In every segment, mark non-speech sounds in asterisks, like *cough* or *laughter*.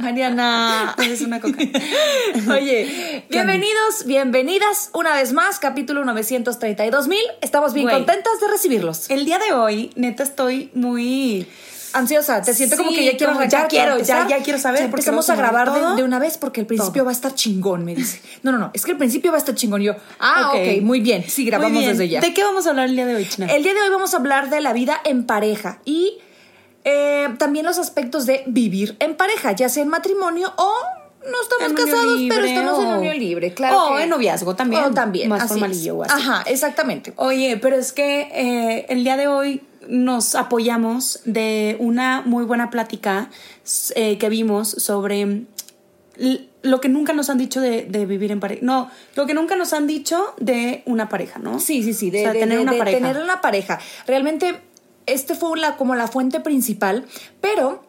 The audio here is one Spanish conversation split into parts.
Mariana. *laughs* Es una coca. *laughs* Oye, bienvenidos, bienvenidas una vez más, capítulo 932 mil. Estamos bien Güey. contentas de recibirlos. El día de hoy, neta, estoy muy. Ansiosa, te siento como que ya quiero como ya quiero, empezar. ya- quiero saber, Ya porque empezamos a vamos a grabar de, todo. de una vez porque el principio va a estar chingón, me dice. No, no, no, es que el principio va a estar chingón. Y yo, ah, Ok. ok, muy bien. Sí, grabamos Muy bien. desde ya. ¿De qué vamos a hablar el día de hoy, China? El día de hoy vamos a hablar de la vida en pareja y eh, también los aspectos de vivir en pareja, ya sea en matrimonio o no estamos casados, pero estamos en unión libre, claro. o que- en noviazgo también, O también, más así formalillo así. Ajá, exactamente. Oye, pero es que eh, el día de hoy nos apoyamos de una muy buena plática eh, que vimos sobre lo que nunca nos han dicho de, de vivir en pareja. No, lo que nunca nos han dicho de una pareja, ¿no? Sí, sí, sí, de, O sea, de- tener de- una de pareja. tener una pareja. Realmente, este fue la, como la fuente principal, pero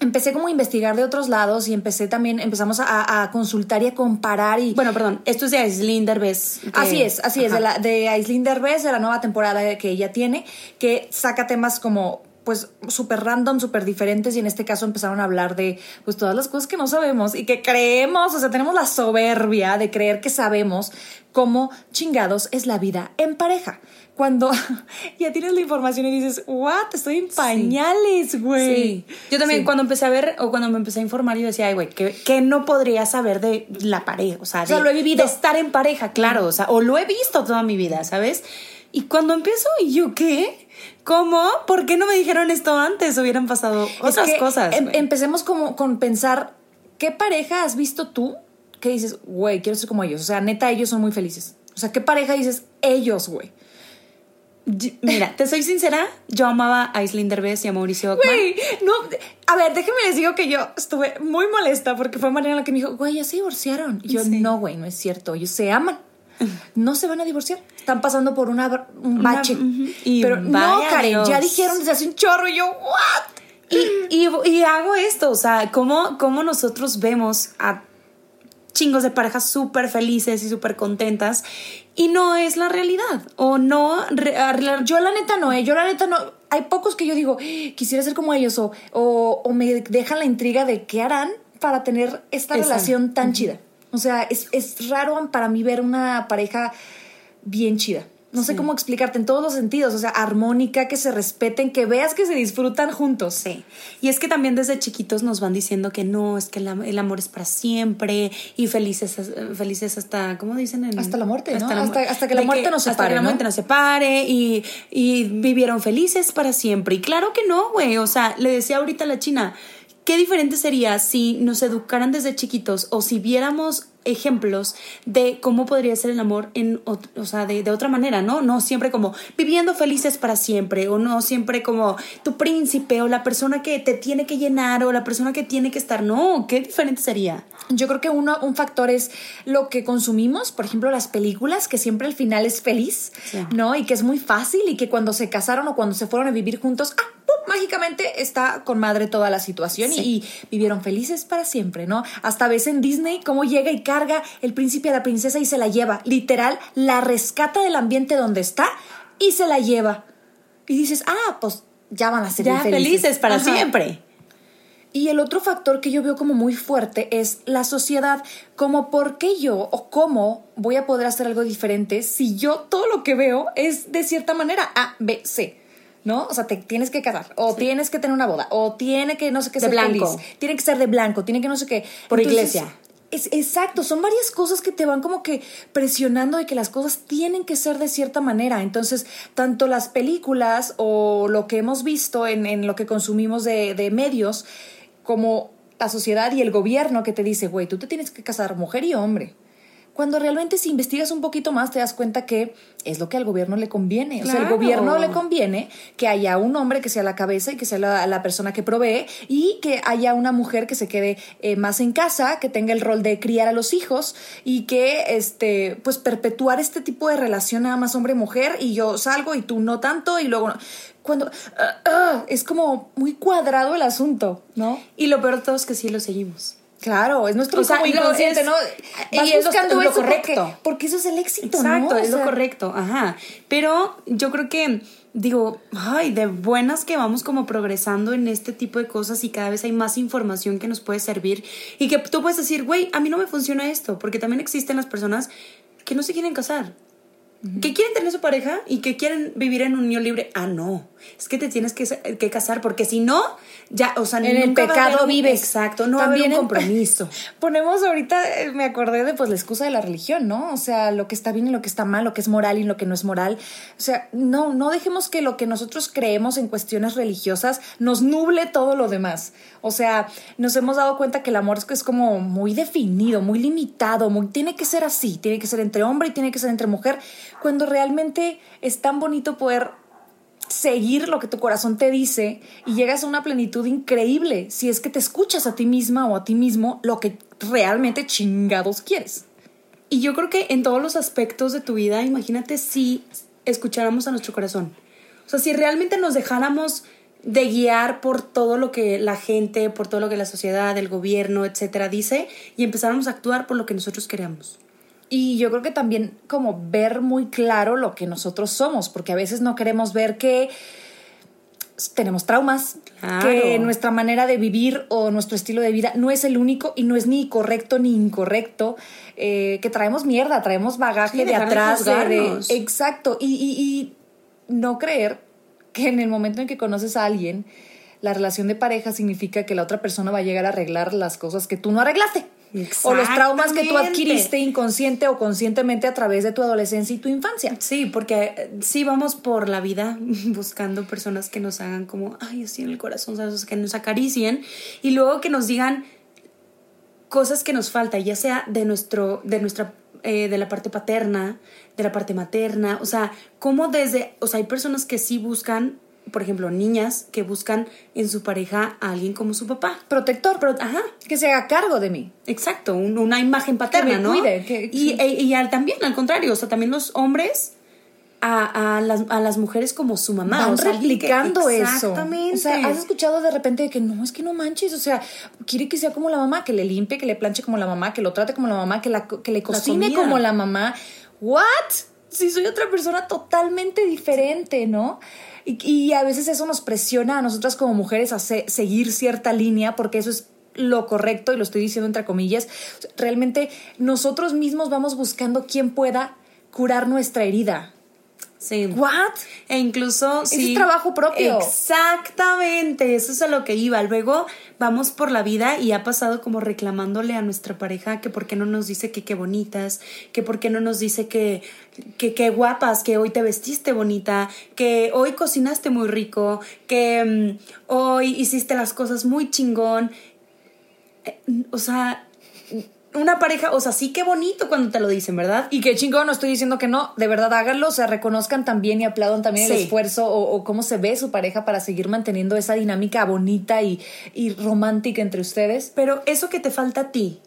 empecé como a investigar de otros lados y empecé también, empezamos a, a consultar y a comparar y... Bueno, perdón, esto es de Aislinn Derbez. que- Así es, así es, de, la, de Aislinn Derbez, de la nueva temporada que ella tiene, que saca temas como pues súper random, súper diferentes y en este caso empezaron a hablar de pues todas las cosas que no sabemos y que creemos, o sea, tenemos la soberbia de creer que sabemos cómo chingados es la vida en pareja. Cuando *laughs* ya tienes la información y dices, what, estoy en pañales, güey. Sí. Yo también Sí. cuando empecé a ver o cuando me empecé a informar yo decía, ay, güey, ¿qué, qué no podría saber de la pareja? O sea, de, sea, lo he vivido. de estar en pareja, claro, o sea, o lo he visto toda mi vida, ¿sabes? Y cuando empiezo, ¿y yo qué? ¿Cómo? ¿Por qué no me dijeron esto antes? Hubieran pasado Es otras que cosas. em- empecemos como con pensar, ¿qué pareja has visto tú que dices, güey, quiero ser como ellos? O sea, neta, ellos son muy felices. O sea, ¿qué pareja dices, ellos, güey? Mira, te soy sincera, yo amaba a Aislinn Derbez y a Mauricio Ockman. Güey, no, a ver, déjenme les digo que yo estuve muy molesta porque fue Mariana la que me dijo, güey, ya se divorciaron. Y yo, Sí. no, güey, no es cierto, ellos se aman. No se van a divorciar. Están pasando por una, un Una- bache. Y Pero no, Karen, Dios. ya dijeron desde hace un chorro y yo, ¿what? Y, y, y hago esto, o sea, ¿cómo, cómo nosotros vemos a chingos de parejas súper felices y súper contentas y no es la realidad o no re- Yo la neta no, ¿eh? Yo la neta no. Hay pocos que yo digo, quisiera ser como ellos o, o, o me dejan la intriga de qué harán para tener esta relación tan chida. O sea, es, es raro para mí ver una pareja bien chida. No sé Sí. cómo explicarte en todos los sentidos. O sea, armónica, que se respeten, que veas que se disfrutan juntos. Sí. Y es que también desde chiquitos nos van diciendo que no, es que el, el amor es para siempre y felices, felices hasta, ¿cómo dicen? En- Hasta la muerte, ¿no? la mu- Hasta- hasta que la muerte nos Hasta separe, que la ¿no? muerte nos separe y, y vivieron felices para siempre. Y claro que no, güey. O sea, le decía ahorita a la China, qué diferente sería si nos educaran desde chiquitos o si viéramos ejemplos de cómo podría ser el amor en o sea de, de otra manera no no siempre como viviendo felices para siempre o no siempre como tu príncipe o la persona que te tiene que llenar o la persona que tiene que estar no qué diferente sería Yo creo que uno, un factor es lo que consumimos, por ejemplo, las películas, que siempre al final es feliz, Sí. ¿no? Y que es muy fácil y que cuando se casaron o cuando se fueron a vivir juntos, ¡ah! mágicamente está con madre toda la situación y- Sí. y, vivieron felices para siempre, ¿no? Hasta ves en Disney cómo llega y carga el príncipe a la princesa y se la lleva. Literal, la rescata del ambiente donde está y se la lleva. Y dices, ah, pues ya van a ser ya felices. felices para Ajá. siempre Y el otro factor que yo veo como muy fuerte es la sociedad, como por qué yo o cómo voy a poder hacer algo diferente si yo todo lo que veo es de cierta manera A, B, C. ¿no? O sea, te tienes que casar, o tienes que tener una boda, o tiene que no sé qué De ser blanco. feliz, tiene que ser de blanco, tiene que no sé qué. Por iglesia. Es, exacto, son varias cosas que te van como que presionando de que las cosas tienen que ser de cierta manera. Entonces, tanto las películas o lo que hemos visto en, en lo que consumimos de, de medios, como la sociedad y el gobierno que te dice, güey, tú te tienes que casar mujer y hombre. Cuando realmente si investigas un poquito más te das cuenta que es lo que al gobierno le conviene. O sea, al gobierno le conviene que haya un hombre que sea la cabeza y que sea la, la persona que provee y que haya una mujer que se quede eh, más en casa, que tenga el rol de criar a los hijos y que, este, pues perpetuar este tipo de relación nada más hombre-mujer y yo salgo y tú no tanto y luego... no. Cuando ah, ah, es como muy cuadrado el asunto, ¿no? Y lo peor de todo es que sí lo seguimos. Claro, es nuestro O sea, lo inconsciente, es- ¿no? y Vas es lo- buscando lo eso correcto. Porque, porque eso es el éxito, Exacto, ¿no? es O lo correcto, ajá. Pero yo creo que, digo, ay, de buenas que vamos como progresando en este tipo de cosas y cada vez hay más información que nos puede servir y que tú puedes decir, güey, a mí no me funciona esto, porque también existen las personas que no se quieren casar. Que quieren tener su pareja y que quieren vivir en unión libre. Ah, no. Es que te tienes que, que casar porque si no, ya, o sea, En el nunca va a haber pecado un- vives. Exacto, no va a También haber un en- compromiso. *laughs* Ponemos ahorita, eh, me acordé de pues la excusa de la religión, ¿no? O sea, lo que está bien y lo que está mal, lo que es moral y lo que no es moral. O sea, no, no dejemos que lo que nosotros creemos en cuestiones religiosas nos nuble todo lo demás. O sea, nos hemos dado cuenta que el amor es, es como muy definido, muy limitado, muy, tiene que ser así, tiene que ser entre hombre y tiene que ser entre mujer, cuando realmente es tan bonito poder seguir lo que tu corazón te dice y llegas a una plenitud increíble si es que te escuchas a ti misma o a ti mismo lo que realmente chingados quieres. Y yo creo que en todos los aspectos de tu vida, imagínate si escucháramos a nuestro corazón. O sea, si realmente nos dejáramos de guiar por todo lo que la gente, por todo lo que la sociedad, el gobierno, etcétera, dice y empezáramos a actuar por lo que nosotros queremos. Y yo creo que también como ver muy claro lo que nosotros somos, porque a veces no queremos ver que tenemos traumas, Claro. que nuestra manera de vivir o nuestro estilo de vida no es el único y no es ni correcto ni incorrecto, eh, que traemos mierda, traemos bagaje Sí, de atrás, de, de- juzgarnos. exacto, y, y- y no creer que en el momento en que conoces a alguien, la relación de pareja significa que la otra persona va a llegar a arreglar las cosas que tú no arreglaste. O los traumas que tú adquiriste inconsciente o conscientemente a través de tu adolescencia y tu infancia. Sí, porque eh, sí vamos por la vida *laughs* buscando personas que nos hagan como, ay, así en el corazón, ¿sabes? Que nos acaricien y luego que nos digan cosas que nos falta, ya sea de nuestro, de nuestra, eh, de la parte paterna, de la parte materna, o sea, como desde, o sea, hay personas que sí buscan, por ejemplo, niñas que buscan en su pareja a alguien como su papá. Protector, Pero, ajá, que se haga cargo de mí. Exacto, un- una imagen paterna, me ¿no? cuide, que- y, sí. e- y al- también, al contrario, o sea, también los hombres a, a las, a las mujeres como su mamá. Van o sea, alguien que- replicando eso. Exactamente. O sea, has escuchado de repente de que no, es que no manches. O sea, quiere que sea como la mamá, que le limpie, que le planche como la mamá, que lo trate como la mamá, que, la, que le cocine como la mamá. ¿What? Si soy otra persona totalmente diferente, ¿no? Y, y a veces eso nos presiona a nosotras como mujeres a se- seguir cierta línea porque eso es lo correcto y lo estoy diciendo entre comillas. Realmente nosotros mismos vamos buscando quién pueda curar nuestra herida. Sí. ¿What? E incluso Ese sí. es trabajo propio. Exactamente, eso es a lo que iba. Luego vamos por la vida y ha pasado como reclamándole a nuestra pareja que por qué no nos dice que qué bonitas, que por qué no nos dice que que qué guapas, que hoy te vestiste bonita, que hoy cocinaste muy rico, que mm, hoy hiciste las cosas muy chingón. Eh, O sea, una pareja, o sea, sí que bonito cuando te lo dicen, ¿verdad? Y qué chingón, no estoy diciendo que no, de verdad háganlo, o sea, reconozcan también y aplaudan también el esfuerzo o, o cómo se ve su pareja para seguir manteniendo esa dinámica bonita y, y romántica entre ustedes. Pero eso que te falta a ti,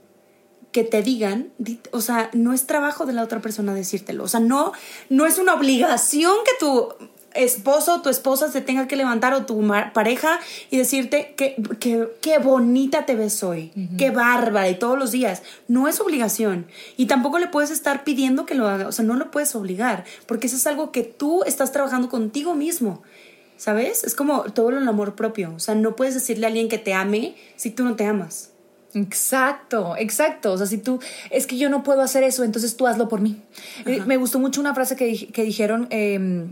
que te digan, di- o sea, no es trabajo de la otra persona decírtelo. O sea, no, no es una obligación que tu esposo o tu esposa se tenga que levantar o tu pareja y decirte que, que, qué bonita te ves hoy, qué bárbara y todos los días. No es obligación. Y tampoco le puedes estar pidiendo que lo haga. O sea, no lo puedes obligar, porque eso es algo que tú estás trabajando contigo mismo. ¿Sabes? Es como todo el amor propio. O sea, no puedes decirle a alguien que te ame si tú no te amas. Exacto, exacto. O sea, si tú, es que yo no puedo hacer eso, entonces tú hazlo por mí. Eh, me gustó mucho una frase que, que dijeron, eh,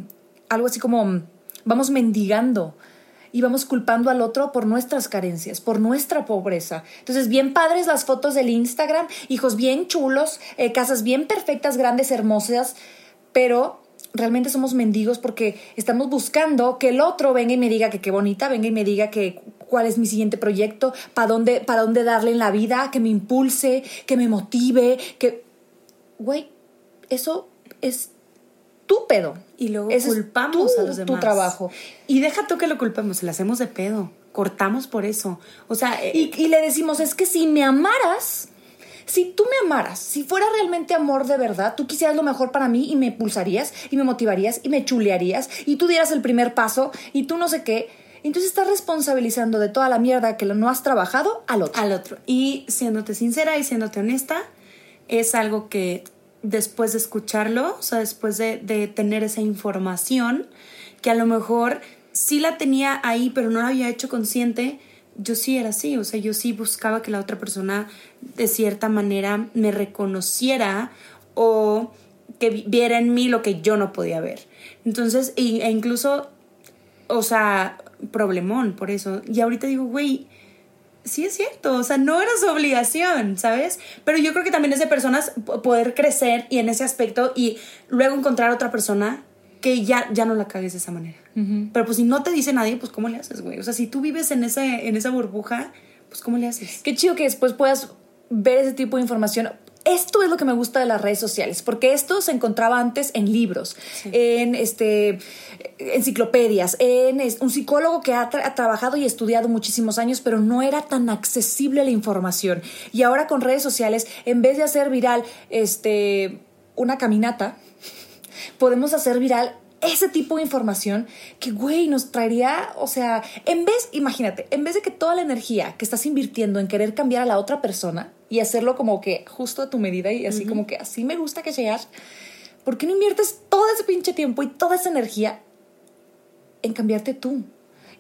algo así como, vamos mendigando y vamos culpando al otro por nuestras carencias, por nuestra pobreza. Entonces, bien padres las fotos del Instagram, hijos bien chulos, eh, casas bien perfectas, grandes, hermosas, pero realmente somos mendigos porque estamos buscando que el otro venga y me diga que qué bonita, venga y me diga que cuál es mi siguiente proyecto, para dónde, dónde darle en la vida, que me impulse, que me motive, que... Güey, eso es tu pedo. Y luego culpamos a los demás. Tu trabajo. Y deja tú que lo culpemos, le hacemos de pedo. Cortamos por eso. O sea, eh, Y, y le decimos, es que si me amaras, si tú me amaras, si fuera realmente amor de verdad, tú quisieras lo mejor para mí y me impulsarías y me motivarías y me chulearías y tú dieras el primer paso y tú no sé qué. Entonces estás responsabilizando de toda la mierda que no has trabajado al otro. al otro. Y siéndote sincera y siéndote honesta, es algo que después de escucharlo, o sea, después de, de tener esa información, que a lo mejor sí la tenía ahí, pero no la había hecho consciente, yo sí era así, o sea, yo sí buscaba que la otra persona de cierta manera me reconociera o que vi- viera en mí lo que yo no podía ver. Entonces, e incluso, o sea, problemón por eso. Y ahorita digo, güey, sí es cierto, o sea, no era su obligación, ¿sabes? Pero yo creo que también es de personas po- poder crecer y en ese aspecto y luego encontrar otra persona que ya, ya no la cagues de esa manera. Pero pues si no te dice nadie, pues ¿cómo le haces, güey? O sea, si tú vives en, ese, en esa burbuja, pues ¿cómo le haces? Qué chido que después puedas ver ese tipo de información. Esto es lo que me gusta de las redes sociales, porque esto se encontraba antes en libros, en este enciclopedias, en un psicólogo que ha, tra- ha trabajado y estudiado muchísimos años, pero no era tan accesible la información. Y ahora con redes sociales, en vez de hacer viral este una caminata, podemos hacer viral ese tipo de información que, güey, nos traería, o sea, en vez, imagínate, en vez de que toda la energía que estás invirtiendo en querer cambiar a la otra persona y hacerlo como que justo a tu medida y así como que así me gusta que seas, ¿por qué no inviertes todo ese pinche tiempo y toda esa energía en cambiarte tú?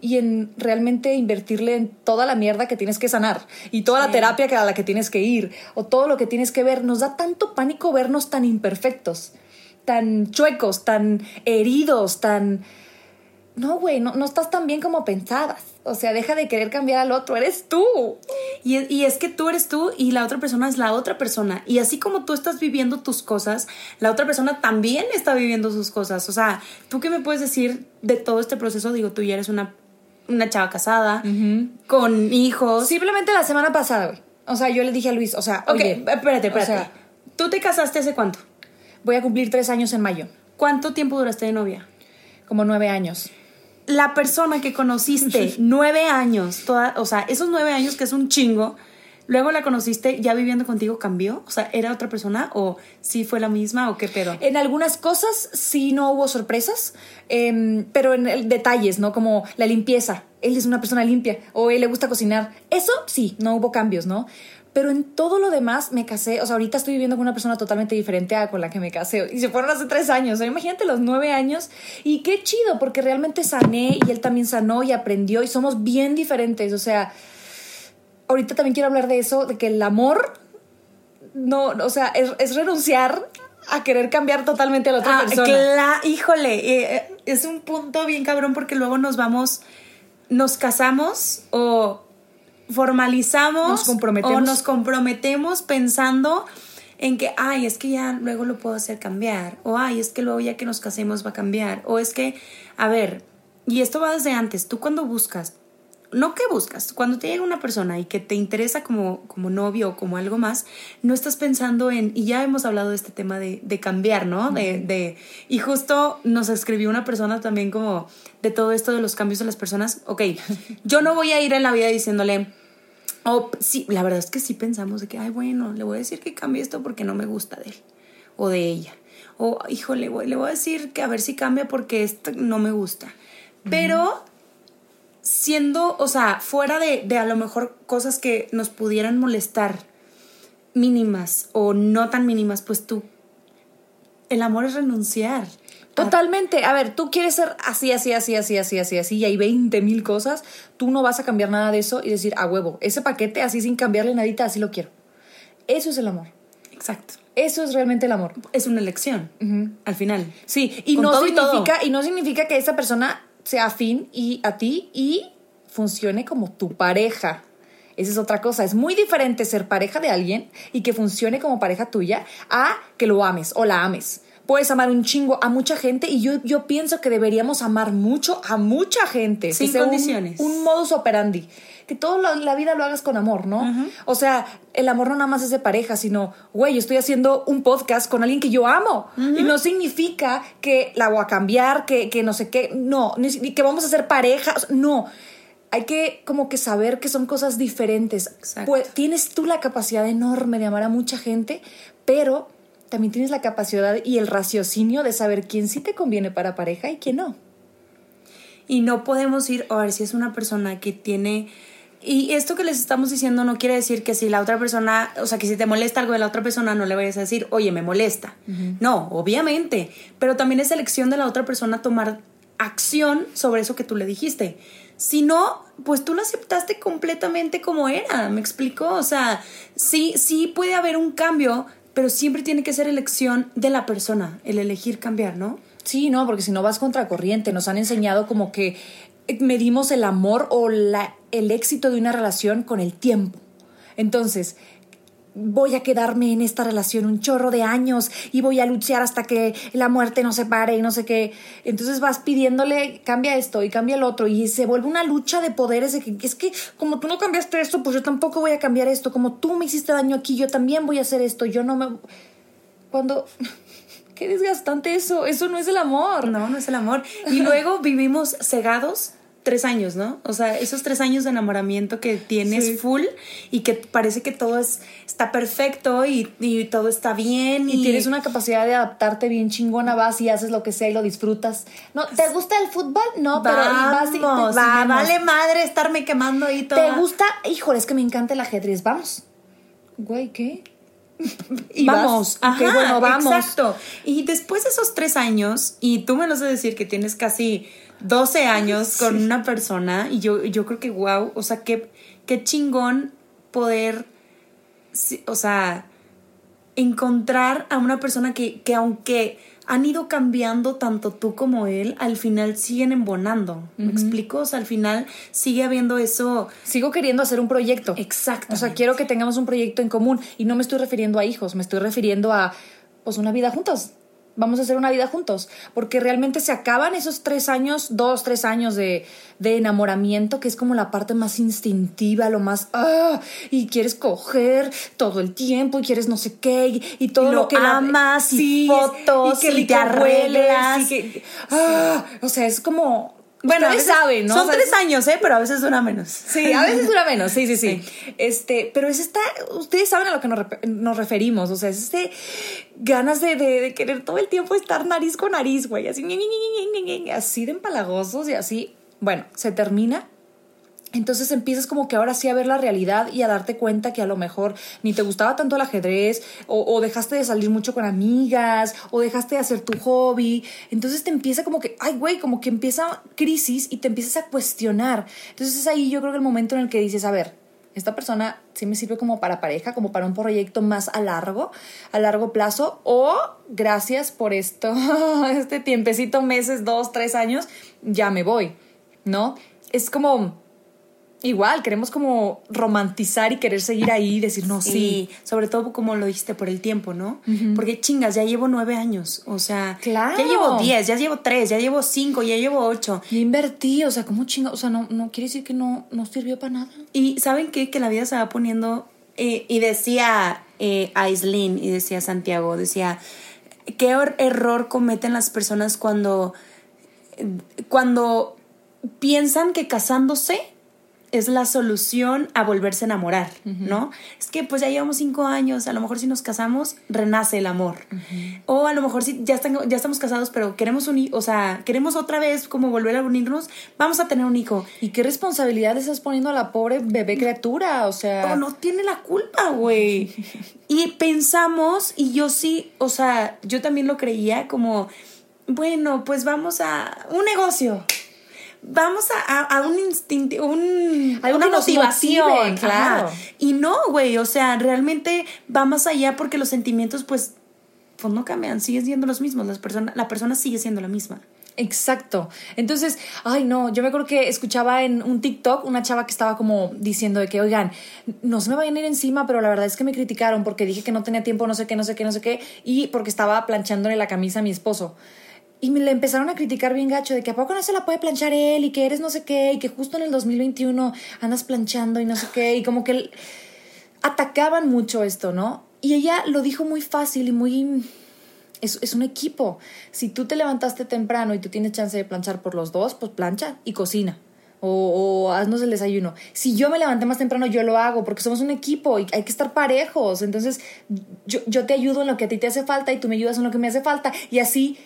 Y en realmente invertirle en toda la mierda que tienes que sanar y toda la terapia que a la que tienes que ir o todo lo que tienes que ver. Nos da tanto pánico vernos tan imperfectos tan chuecos, tan heridos, tan... No, güey, no, no estás tan bien como pensabas. O sea, deja de querer cambiar al otro, eres tú. Y, es- y es que tú eres tú y la otra persona es la otra persona. Y así como tú estás viviendo tus cosas, la otra persona también está viviendo sus cosas. O sea, ¿tú qué me puedes decir de todo este proceso? Digo, tú ya eres una, una chava casada, con hijos. Simplemente la semana pasada, güey. O sea, yo le dije a Luis, o sea, Ok, oye, espérate, espérate. o sea, ¿Tú te casaste hace cuánto? Voy a cumplir tres años en mayo, ¿Cuánto tiempo duraste de novia? como nueve años. La persona que conociste *laughs* nueve años, toda, o sea, esos nueve años que es un chingo, luego la conociste ya viviendo contigo, ¿cambió? O sea, ¿era otra persona o sí fue la misma o qué pedo? En algunas cosas sí no hubo sorpresas, em, pero en el- detalles, ¿no? Como la limpieza. Él es una persona limpia o él le gusta cocinar. Eso sí, no hubo cambios, ¿no? Pero en todo lo demás me casé, o sea, ahorita estoy viviendo con una persona totalmente diferente a con la que me casé. Y se fueron hace tres años. O sea, imagínate los nueve años. Y qué chido, porque realmente sané y él también sanó y aprendió y somos bien diferentes. O sea, ahorita también quiero hablar de eso, de que el amor no, o sea, es, es renunciar a querer cambiar totalmente a la otra Ah, persona. cla- híjole, eh, eh, es un punto bien cabrón porque luego nos vamos, nos casamos o formalizamos Nos comprometemos. o nos comprometemos pensando en que, ay, es que ya luego lo puedo hacer cambiar, o ay, es que luego ya que nos casemos va a cambiar, o es que, a ver, y esto va desde antes, tú cuando buscas, no que buscas, cuando te llega una persona y que te interesa como, como novio o como algo más, no estás pensando en, y ya hemos hablado de este tema de, de cambiar, ¿no? De, de, y justo nos escribió una persona también como de todo esto de los cambios de las personas, ok, *laughs* yo no voy a ir en la vida diciéndole, oh, sí, la verdad es que sí pensamos de que, ay, bueno, le voy a decir que cambie esto porque no me gusta de él o de ella. O, híjole, voy- le voy a decir que a ver si cambia porque esto no me gusta. Pero siendo, o sea, fuera de, de a lo mejor cosas que nos pudieran molestar mínimas o no tan mínimas, pues tú, el amor es renunciar. Totalmente. A ver, tú quieres ser así, así, así, así, así, así, así, y hay 20 mil cosas. Tú no vas a cambiar nada de eso y decir, a huevo, ese paquete así sin cambiarle nadita, así lo quiero. Eso es el amor. Exacto. Eso es realmente el amor. Es una elección, al final. Sí, y Con no, todo y todo. significa, y no significa que esa persona sea afín y a ti y funcione como tu pareja. Esa es otra cosa. Es muy diferente ser pareja de alguien y que funcione como pareja tuya a que lo ames o la ames. Puedes amar un chingo a mucha gente y yo, yo pienso que deberíamos amar mucho a mucha gente. Sin Que sea un- condiciones. Un, modus operandi. Que toda la vida lo hagas con amor, ¿no? O sea, el amor no nada más es de pareja, sino, güey, estoy haciendo un podcast con alguien que yo amo. Y no significa que la voy a cambiar, que, que no sé qué. No, ni que vamos a ser pareja. o sea, No. Hay que como que saber que son cosas diferentes. Exacto. Pues, tienes tú la capacidad enorme de amar a mucha gente, pero también tienes la capacidad y el raciocinio de saber quién sí te conviene para pareja y quién no. Y no podemos ir, a ver, si es una persona que tiene... Y esto que les estamos diciendo no quiere decir que si la otra persona, o sea, que si te molesta algo de la otra persona, no le vayas a decir, oye, me molesta. No, obviamente. Pero también es elección de la otra persona tomar acción sobre eso que tú le dijiste. Si no, pues tú lo aceptaste completamente como era, ¿me explico? O sea, sí, sí puede haber un cambio, pero siempre tiene que ser elección de la persona, el elegir cambiar, ¿no? Sí, no, porque si no vas contracorriente, nos han enseñado como que medimos el amor o la, el éxito de una relación con el tiempo. Entonces, voy a quedarme en esta relación un chorro de años y voy a luchar hasta que la muerte nos separe y no sé qué. Entonces vas pidiéndole, cambia esto y cambia el otro y se vuelve una lucha de poderes de que es que como tú no cambiaste esto, pues yo tampoco voy a cambiar esto. Como tú me hiciste daño aquí, yo también voy a hacer esto. Yo no me... Cuando... *laughs* Qué desgastante eso, eso no es el amor. No, no es el amor. Y luego vivimos cegados tres años, ¿no? O sea, esos tres años de enamoramiento que tienes Sí. full y que parece que todo es, está perfecto y, y todo está bien. Y tienes una capacidad de adaptarte bien chingona, vas y haces lo que sea y lo disfrutas. ¿No? ¿Te gusta el fútbol? No, pero y vas y te- Vamos, va, vale madre estarme quemando ahí todo. ¿Te gusta? Híjole, es que me encanta el ajedrez. Vamos. Güey, ¿qué? *laughs* Y vamos. vas. Ajá, bueno, vamos. Exacto. Y después de esos tres años, y tú me lo sé decir que tienes casi 12 años con una persona, y yo, yo creo que wow, o sea, qué, qué chingón poder, o sea, encontrar a una persona que, que aunque han ido cambiando tanto tú como él, al final siguen embonando. ¿Me explico? O sea, al final sigue habiendo eso. Sigo queriendo hacer un proyecto. Exacto. O sea, quiero que tengamos un proyecto en común. Y no me estoy refiriendo a hijos, me estoy refiriendo a, pues, una vida juntos. Vamos a hacer una vida juntos. Porque realmente se acaban esos tres años, dos, tres años de, de enamoramiento, que es como la parte más instintiva, lo más. ¡Ah! Y quieres coger todo el tiempo, y quieres no sé qué, y, y todo Y lo, lo que la- amas, y Sí, fotos, y rico te arreglas. y que- ¡Ah! O sea, es como. Bueno, ustedes veces saben, ¿no? Son O sea, tres años, ¿eh? Pero a veces dura menos. Sí, a veces dura menos, sí, sí, sí. Este, pero es esta, ustedes saben a lo que nos, nos referimos, o sea, es este ganas de, de- de querer todo el tiempo estar nariz con nariz, güey, así, así de empalagosos y así. Bueno, se termina. Entonces empiezas como que ahora sí a ver la realidad y a darte cuenta que a lo mejor ni te gustaba tanto el ajedrez o, dejaste de salir mucho con amigas o dejaste de hacer tu hobby. Entonces te empieza como que, ay güey, como que empieza crisis y te empiezas a cuestionar. Entonces es ahí yo creo que el momento en el que dices, a ver, esta persona sí me sirve como para pareja, como para un proyecto más a largo, a largo plazo, o gracias por esto, *laughs* este tiempecito, meses, dos, tres años, ya me voy, ¿no? Es como, igual, queremos como romantizar y querer seguir ahí y decir, no, sí. Sí, sobre todo como lo dijiste por el tiempo, ¿no? Porque chingas, ya llevo nueve años. O sea, Claro. ya llevo diez, ya llevo tres, ya llevo cinco, ya llevo ocho. Y invertí, o sea, ¿cómo chinga? O sea, no, no quiere decir que no, no sirvió para nada. Y ¿saben qué? Que la vida se va poniendo. eh, y decía eh, Aislinn y decía Santiago, decía, ¿qué er- error cometen las personas cuando, cuando piensan que casándose es la solución a volverse a enamorar, ¿no? Es que pues ya llevamos cinco años, a lo mejor si nos casamos, renace el amor. O a lo mejor si ya, están- ya estamos casados, pero queremos un hijo, o sea, queremos otra vez como volver a unirnos, vamos a tener un hijo. ¿Y qué responsabilidad estás poniendo a la pobre bebé criatura? O sea, Oh, no tiene la culpa, güey. *laughs* y pensamos, y yo sí, o sea, yo también lo creía como, bueno, pues vamos a un negocio. Vamos a, a- a un instinto, un, Algo una motivación, motive, claro. Ajá. Y no, güey, o sea, realmente va más allá porque los sentimientos, pues, pues no cambian, siguen siendo los mismos. Las personas, la persona sigue siendo la misma. Exacto. Entonces, ay no, yo me acuerdo que escuchaba en un TikTok una chava que estaba como diciendo de que, oigan, no se me vayan a ir encima, pero la verdad es que me criticaron porque dije que no tenía tiempo, no sé qué, no sé qué, no sé qué, y porque estaba planchándole la camisa a mi esposo. Y me le empezaron a criticar bien gacho de que a poco no se la puede planchar él y que eres no sé qué y que justo en el 2021 andas planchando y no sé qué y como que atacaban mucho esto, ¿no? Y ella lo dijo muy fácil y muy es, un equipo. Si tú te levantaste temprano y tú tienes chance de planchar por los dos, pues plancha y cocina. O, haznos el desayuno. Si yo me levanté más temprano, yo lo hago porque somos un equipo y hay que estar parejos. Entonces, yo, yo te ayudo en lo que a ti te hace falta y tú me ayudas en lo que me hace falta. Y así,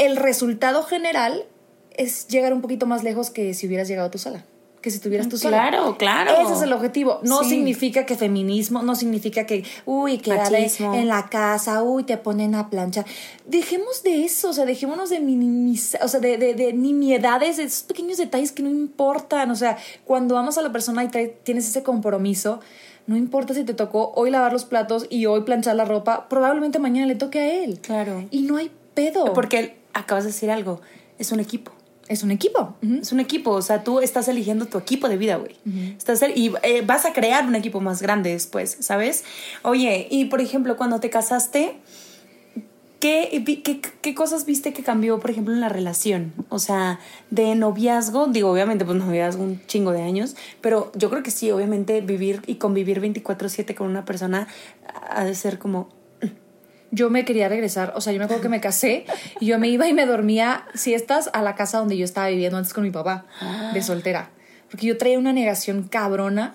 el resultado general es llegar un poquito más lejos que si hubieras llegado tú sola que si tuvieras tú sola. Claro, claro. Ese es el objetivo. No significa que feminismo, no significa que, uy, que en la casa, uy, te ponen a planchar. Dejemos de eso, o sea, dejémonos de minimizar, o sea, de, de, de nimiedades, esos pequeños detalles que no importan. O sea, cuando vamos a la persona y tienes ese compromiso, no importa si te tocó hoy lavar los platos y hoy planchar la ropa, probablemente mañana le toque a él. Claro. Y no hay pedo. Porque acabas de decir algo, es un equipo es un equipo. Es un equipo. O sea, tú estás eligiendo tu equipo de vida, güey. Estás Y eh, vas a crear un equipo más grande después, ¿sabes? Oye, y por ejemplo, cuando te casaste, ¿qué, qué, qué cosas viste que cambió, por ejemplo, en la relación? O sea, de noviazgo, digo, obviamente, pues noviazgo un chingo de años, pero yo creo que sí, obviamente, vivir y convivir 24-7 con una persona ha de ser como yo me quería regresar. O sea, yo me acuerdo que me casé y yo me iba y me dormía siestas a la casa donde yo estaba viviendo antes con mi papá, de soltera. Porque yo traía una negación cabrona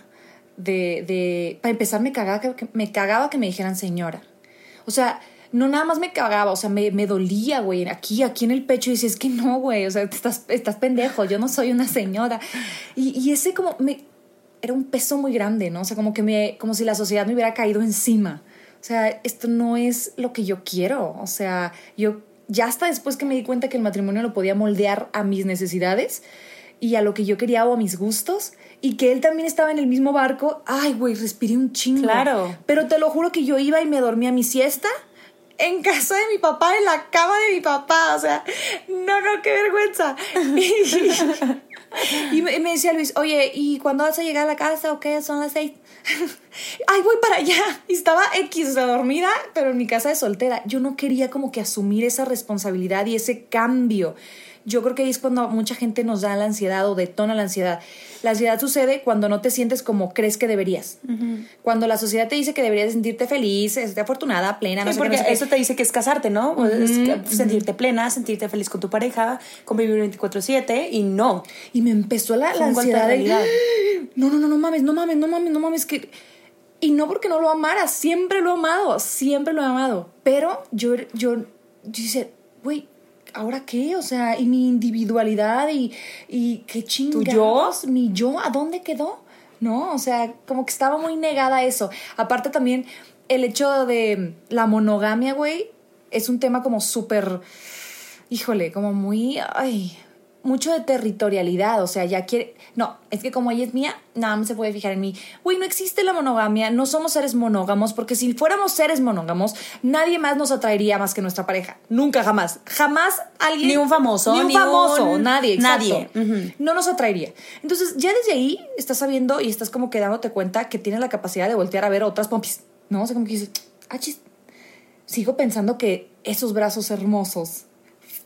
de. de para empezar, me cagaba que, me cagaba que me dijeran señora. O sea, no nada más me cagaba, o sea, me, me dolía, güey, aquí, aquí en el pecho. Y dices, es que no, güey, o sea, estás, estás pendejo, yo no soy una señora. Y, y ese como. Me, era un peso muy grande, ¿no? O sea, como que me. como si la sociedad me hubiera caído encima. O sea, esto no es lo que yo quiero. O sea, yo ya hasta después que me di cuenta que el matrimonio lo podía moldear a mis necesidades y a lo que yo quería o a mis gustos y que él también estaba en el mismo barco, ay, güey, respiré un chingo. Claro. Pero te lo juro que yo iba y me dormía mi siesta en casa de mi papá, en la cama de mi papá. O sea, no, no, qué vergüenza. *laughs* y, me, decía Luis, oye, ¿y cuándo vas a llegar a la casa o qué? Son las seis. *laughs* ay, voy para allá. Y estaba X, dormida, pero en mi casa de soltera. Yo no quería como que asumir esa responsabilidad y ese cambio. Yo creo que ahí es cuando mucha gente nos da la ansiedad o detona la ansiedad. La ansiedad sucede cuando no te sientes como crees que deberías. Cuando la sociedad te dice que deberías sentirte feliz, estar afortunada, plena, no sé porque qué, eso te dice que es casarte, ¿no? sentirte plena, sentirte feliz con tu pareja, convivir 24/7 y no. Y me empezó la, la ansiedad de, *gasps* no, no, no, no mames, no mames, no mames, no mames, que... Y no porque no lo amara, siempre lo he amado, siempre lo he amado. Pero yo, yo, yo dice, güey, ¿ahora qué? O sea, y mi individualidad y, y qué chingados. ¿Tu yo? Mi yo, ¿a dónde quedó? ¿No? O sea, como que estaba muy negada a eso. Aparte también, el hecho de la monogamia, güey, es un tema como súper, híjole, como muy, ay, mucho de territorialidad, o sea, ya quiere, no, es que como ella es mía, nada más se puede fijar en mí. Güey, no existe la monogamia, no somos seres monógamos, porque si fuéramos seres monógamos, nadie más nos atraería más que nuestra pareja. Nunca, jamás. Jamás alguien. Ni un famoso. Ni un famoso, nadie. Nadie. No nos atraería. Entonces, ya desde ahí estás sabiendo y estás como que dándote cuenta que tienes la capacidad de voltear a ver otras pompis, ¿no? O sea, como que dices, ah, chis. Sigo pensando que esos brazos hermosos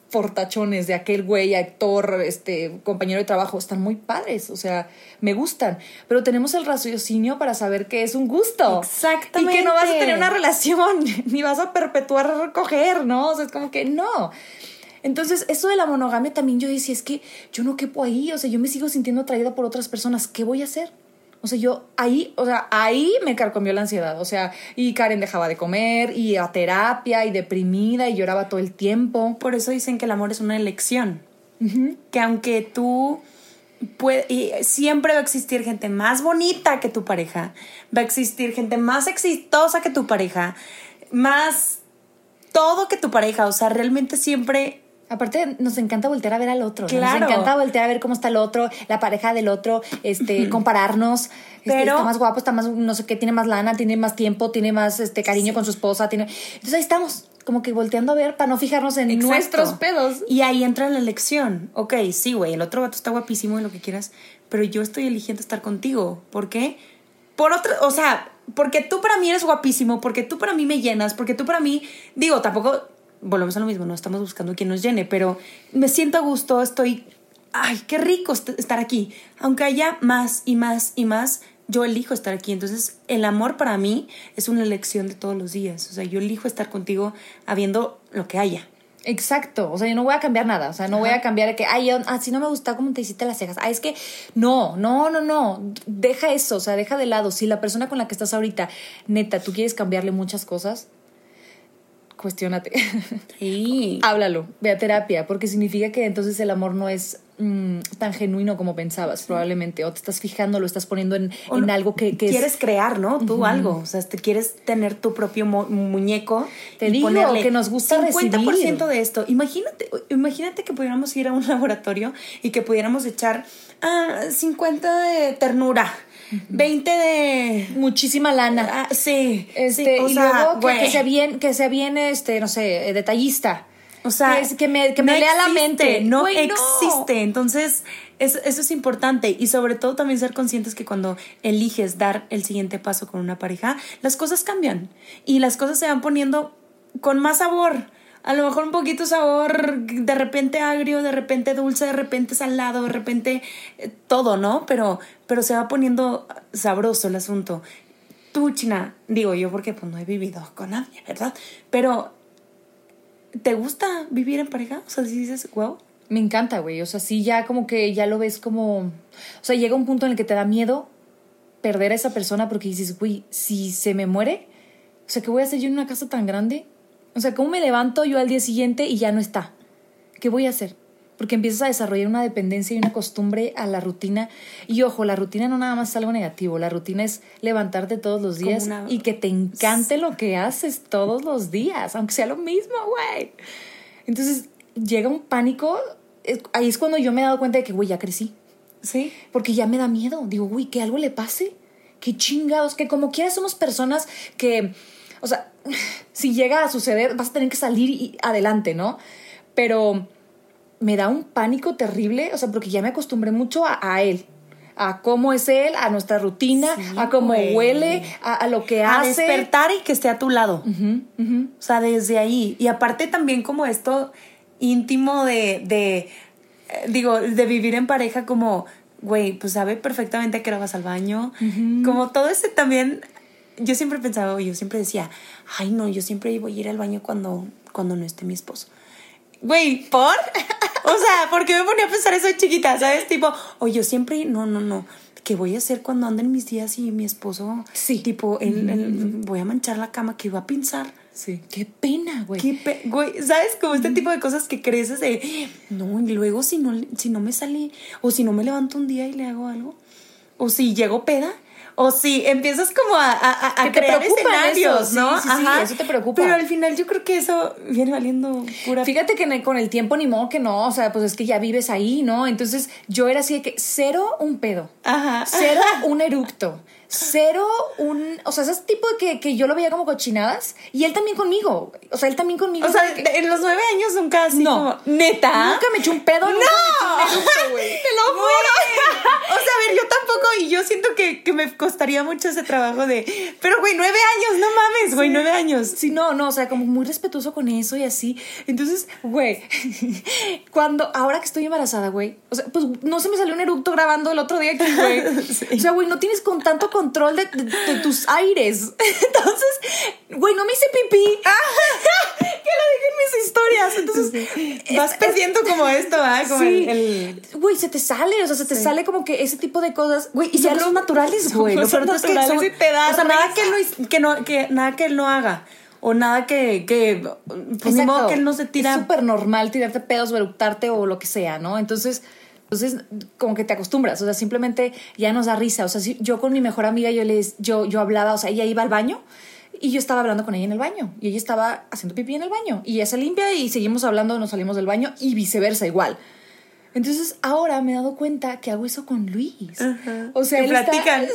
fortachones de aquel güey, actor, este, compañero de trabajo, están muy padres, o sea, me gustan, pero tenemos el raciocinio para saber que es un gusto. Exactamente. Y que no vas a tener una relación, *laughs* ni vas a perpetuar recoger, ¿no? O sea, es como que no. Entonces, eso de la monogamia también yo decía, es que yo no quepo ahí, o sea, yo me sigo sintiendo atraída por otras personas, ¿qué voy a hacer? O sea, yo ahí, o sea, ahí me carcomió la ansiedad. O sea, y Karen dejaba de comer, y a terapia, y deprimida, y lloraba todo el tiempo. Por eso dicen que el amor es una elección. Que aunque tú puede, y siempre va a existir gente más bonita que tu pareja, va a existir gente más exitosa que tu pareja, más todo que tu pareja. O sea, realmente siempre Aparte, nos encanta voltear a ver al otro. Claro. Nos encanta voltear a ver cómo está el otro, la pareja del otro, este, *clears throat* compararnos. Este, Pero, está más guapo, está más, no sé qué, tiene más lana, tiene más tiempo, tiene más este, cariño con su esposa. Tiene... Entonces ahí estamos. como que volteando a ver para no fijarnos en Exacto. nuestros pedos. Y ahí entra la elección. Ok, sí, güey, el otro vato está guapísimo y lo que quieras, pero yo estoy eligiendo estar contigo. ¿Por qué? Por otra, o sea, porque tú para mí eres guapísimo, porque tú para mí me llenas, porque tú para mí, digo, tampoco, volvemos a lo mismo, no estamos buscando quien nos llene, pero me siento a gusto, estoy, ay, qué rico est- estar aquí. Aunque haya más y más y más, yo elijo estar aquí. Entonces, el amor para mí es una elección de todos los días. O sea, yo elijo estar contigo habiendo lo que haya. Exacto, o sea, yo no voy a cambiar nada, o sea, no voy a cambiar que, ay, así no me gusta cómo te hiciste las cejas, ay, es que, no, no, no, no, deja eso, o sea, deja de lado, si la persona con la que estás ahorita, neta, tú quieres cambiarle muchas cosas, cuestiónate, *laughs* Sí. háblalo, ve a terapia, porque significa que entonces el amor no es mm, tan genuino como pensabas, probablemente, o te estás fijando, lo estás poniendo en, en algo que, que es- quieres crear, ¿no? Tú algo, o sea, te quieres tener tu propio muñeco. Te y digo ponerle que nos gusta 50% recibir. de esto. Imagínate, imagínate que pudiéramos ir a un *laughs* laboratorio y que pudiéramos echar ah, 50 de ternura, 20 de muchísima lana. ah, sí, Este, sí, o y sea, luego que, sea bien, que sea bien, este, no sé, eh, detallista. O sea, que, es- que me, que me lea la mente. No existe. Entonces, eso, eso es importante. Y sobre todo también ser conscientes que cuando eliges dar el siguiente paso con una pareja, las cosas cambian. Y las cosas se van poniendo con más sabor. A lo mejor un poquito sabor, de repente agrio, de repente dulce, de repente salado, de repente eh, todo, ¿no? Pero, pero se va poniendo sabroso el asunto. Tú, China, digo yo porque pues no he vivido con nadie, ¿verdad? Pero ¿Te gusta vivir en pareja? O sea, si dices, wow. Me encanta, güey. O sea, sí, ya como que ya lo ves como. O sea, llega un punto en el que te da miedo perder a esa persona porque dices, güey, si se me muere, o sea, ¿qué voy a hacer yo en una casa tan grande? O sea, ¿cómo me levanto yo al día siguiente y ya no está? ¿Qué voy a hacer? Porque empiezas a desarrollar una dependencia y una costumbre a la rutina. Y ojo, la rutina no nada más es algo negativo. La rutina es levantarte todos los días una- y que te encante lo que haces todos los días, aunque sea lo mismo, güey. Entonces llega un pánico. es- Ahí es cuando yo me he dado cuenta de que, güey, ya crecí. Sí. Porque ya me da miedo. Digo, güey, que algo le pase. Qué chingados. Que como quiera somos personas que, o sea, si llega a suceder, vas a tener que salir y adelante, ¿no? Pero me da un pánico terrible, o sea, porque ya me acostumbré mucho a, a él. A cómo es él, a nuestra rutina, Sí, a cómo güey. huele, a, a lo que A hace. despertar y que esté a tu lado. O sea, desde ahí. Y aparte también como esto íntimo de, de eh, digo, de vivir en pareja como, güey, pues sabe perfectamente a qué hora vas al baño. Como todo ese también, yo siempre pensaba, yo siempre decía, ay no, yo siempre voy a ir al baño cuando, cuando no esté mi esposo. Güey, ¿por? *laughs* o sea, porque me ponía a pensar eso de chiquita, ¿sabes? Tipo, o yo siempre, no, no, no. ¿Qué voy a hacer cuando anden mis días y mi esposo? Sí. Tipo, él, él- voy a manchar la cama, ¿qué va a pensar? Sí. Qué pena, güey. Qué pe- güey, ¿sabes? Como este tipo de cosas que creces de, no, y luego si no, si no me sale, o si no me levanto un día y le hago algo, o si llego peda, o si empiezas como a, a, a- crear escenarios, eso, ¿no? sí, sí, eso te preocupa. Pero al final yo creo que eso viene valiendo pura... Fíjate que el- con el tiempo ni modo que no, o sea, pues es que ya vives ahí, ¿no? Entonces yo era así de que cero un pedo, Ajá. cero *laughs* un eructo, cero un, o sea, ese tipo de que, que yo lo veía como cochinadas y él también conmigo, o sea, él también conmigo. O sea, que- en los nueve años nunca así No. como, ¿neta? nunca me eché un pedo, ¡No! nunca me eché un eructo, güey. *laughs* ¡Te lo juro! O sea, a ver, yo tampoco, y yo siento que, que me costaría mucho ese trabajo de. Pero, güey, nueve años, no mames, güey, nueve años. Sí, no, no, o sea, como muy respetuoso con eso y así. Entonces, güey, *laughs* cuando, ahora que estoy embarazada, güey, o sea, pues no se me salió un eructo grabando el otro día aquí, güey. *laughs* O sea, güey, no tienes con tanto control de, de- de tus aires. *laughs* Entonces, güey, no me hice pipí. que lo dije en mis historias. Entonces, Vas perdiendo como esto, ¿ah? Como sí. el- el, Güey, se te sale, o sea, se te sale como que ese tipo de cosas. Güey, y Ya lo- los naturales, güey. Lo son que son- y te da o sea, nada que, él no, que, no, que nada que él no haga. O nada que, que pues ni modo que él no se tira. Es súper normal tirarte pedos eructarte o lo que sea, ¿no? Entonces, entonces como que te acostumbras, o sea, simplemente ya nos da risa. O sea, si yo con mi mejor amiga, yo, les, yo, yo hablaba, o sea, ella iba al baño y yo estaba hablando con ella en el baño y ella estaba haciendo pipí en el baño y ella se limpia y seguimos hablando, nos salimos del baño y viceversa igual. Entonces ahora me he dado cuenta que hago eso con Luis. Ajá. O sea, él está- platican. sí, yo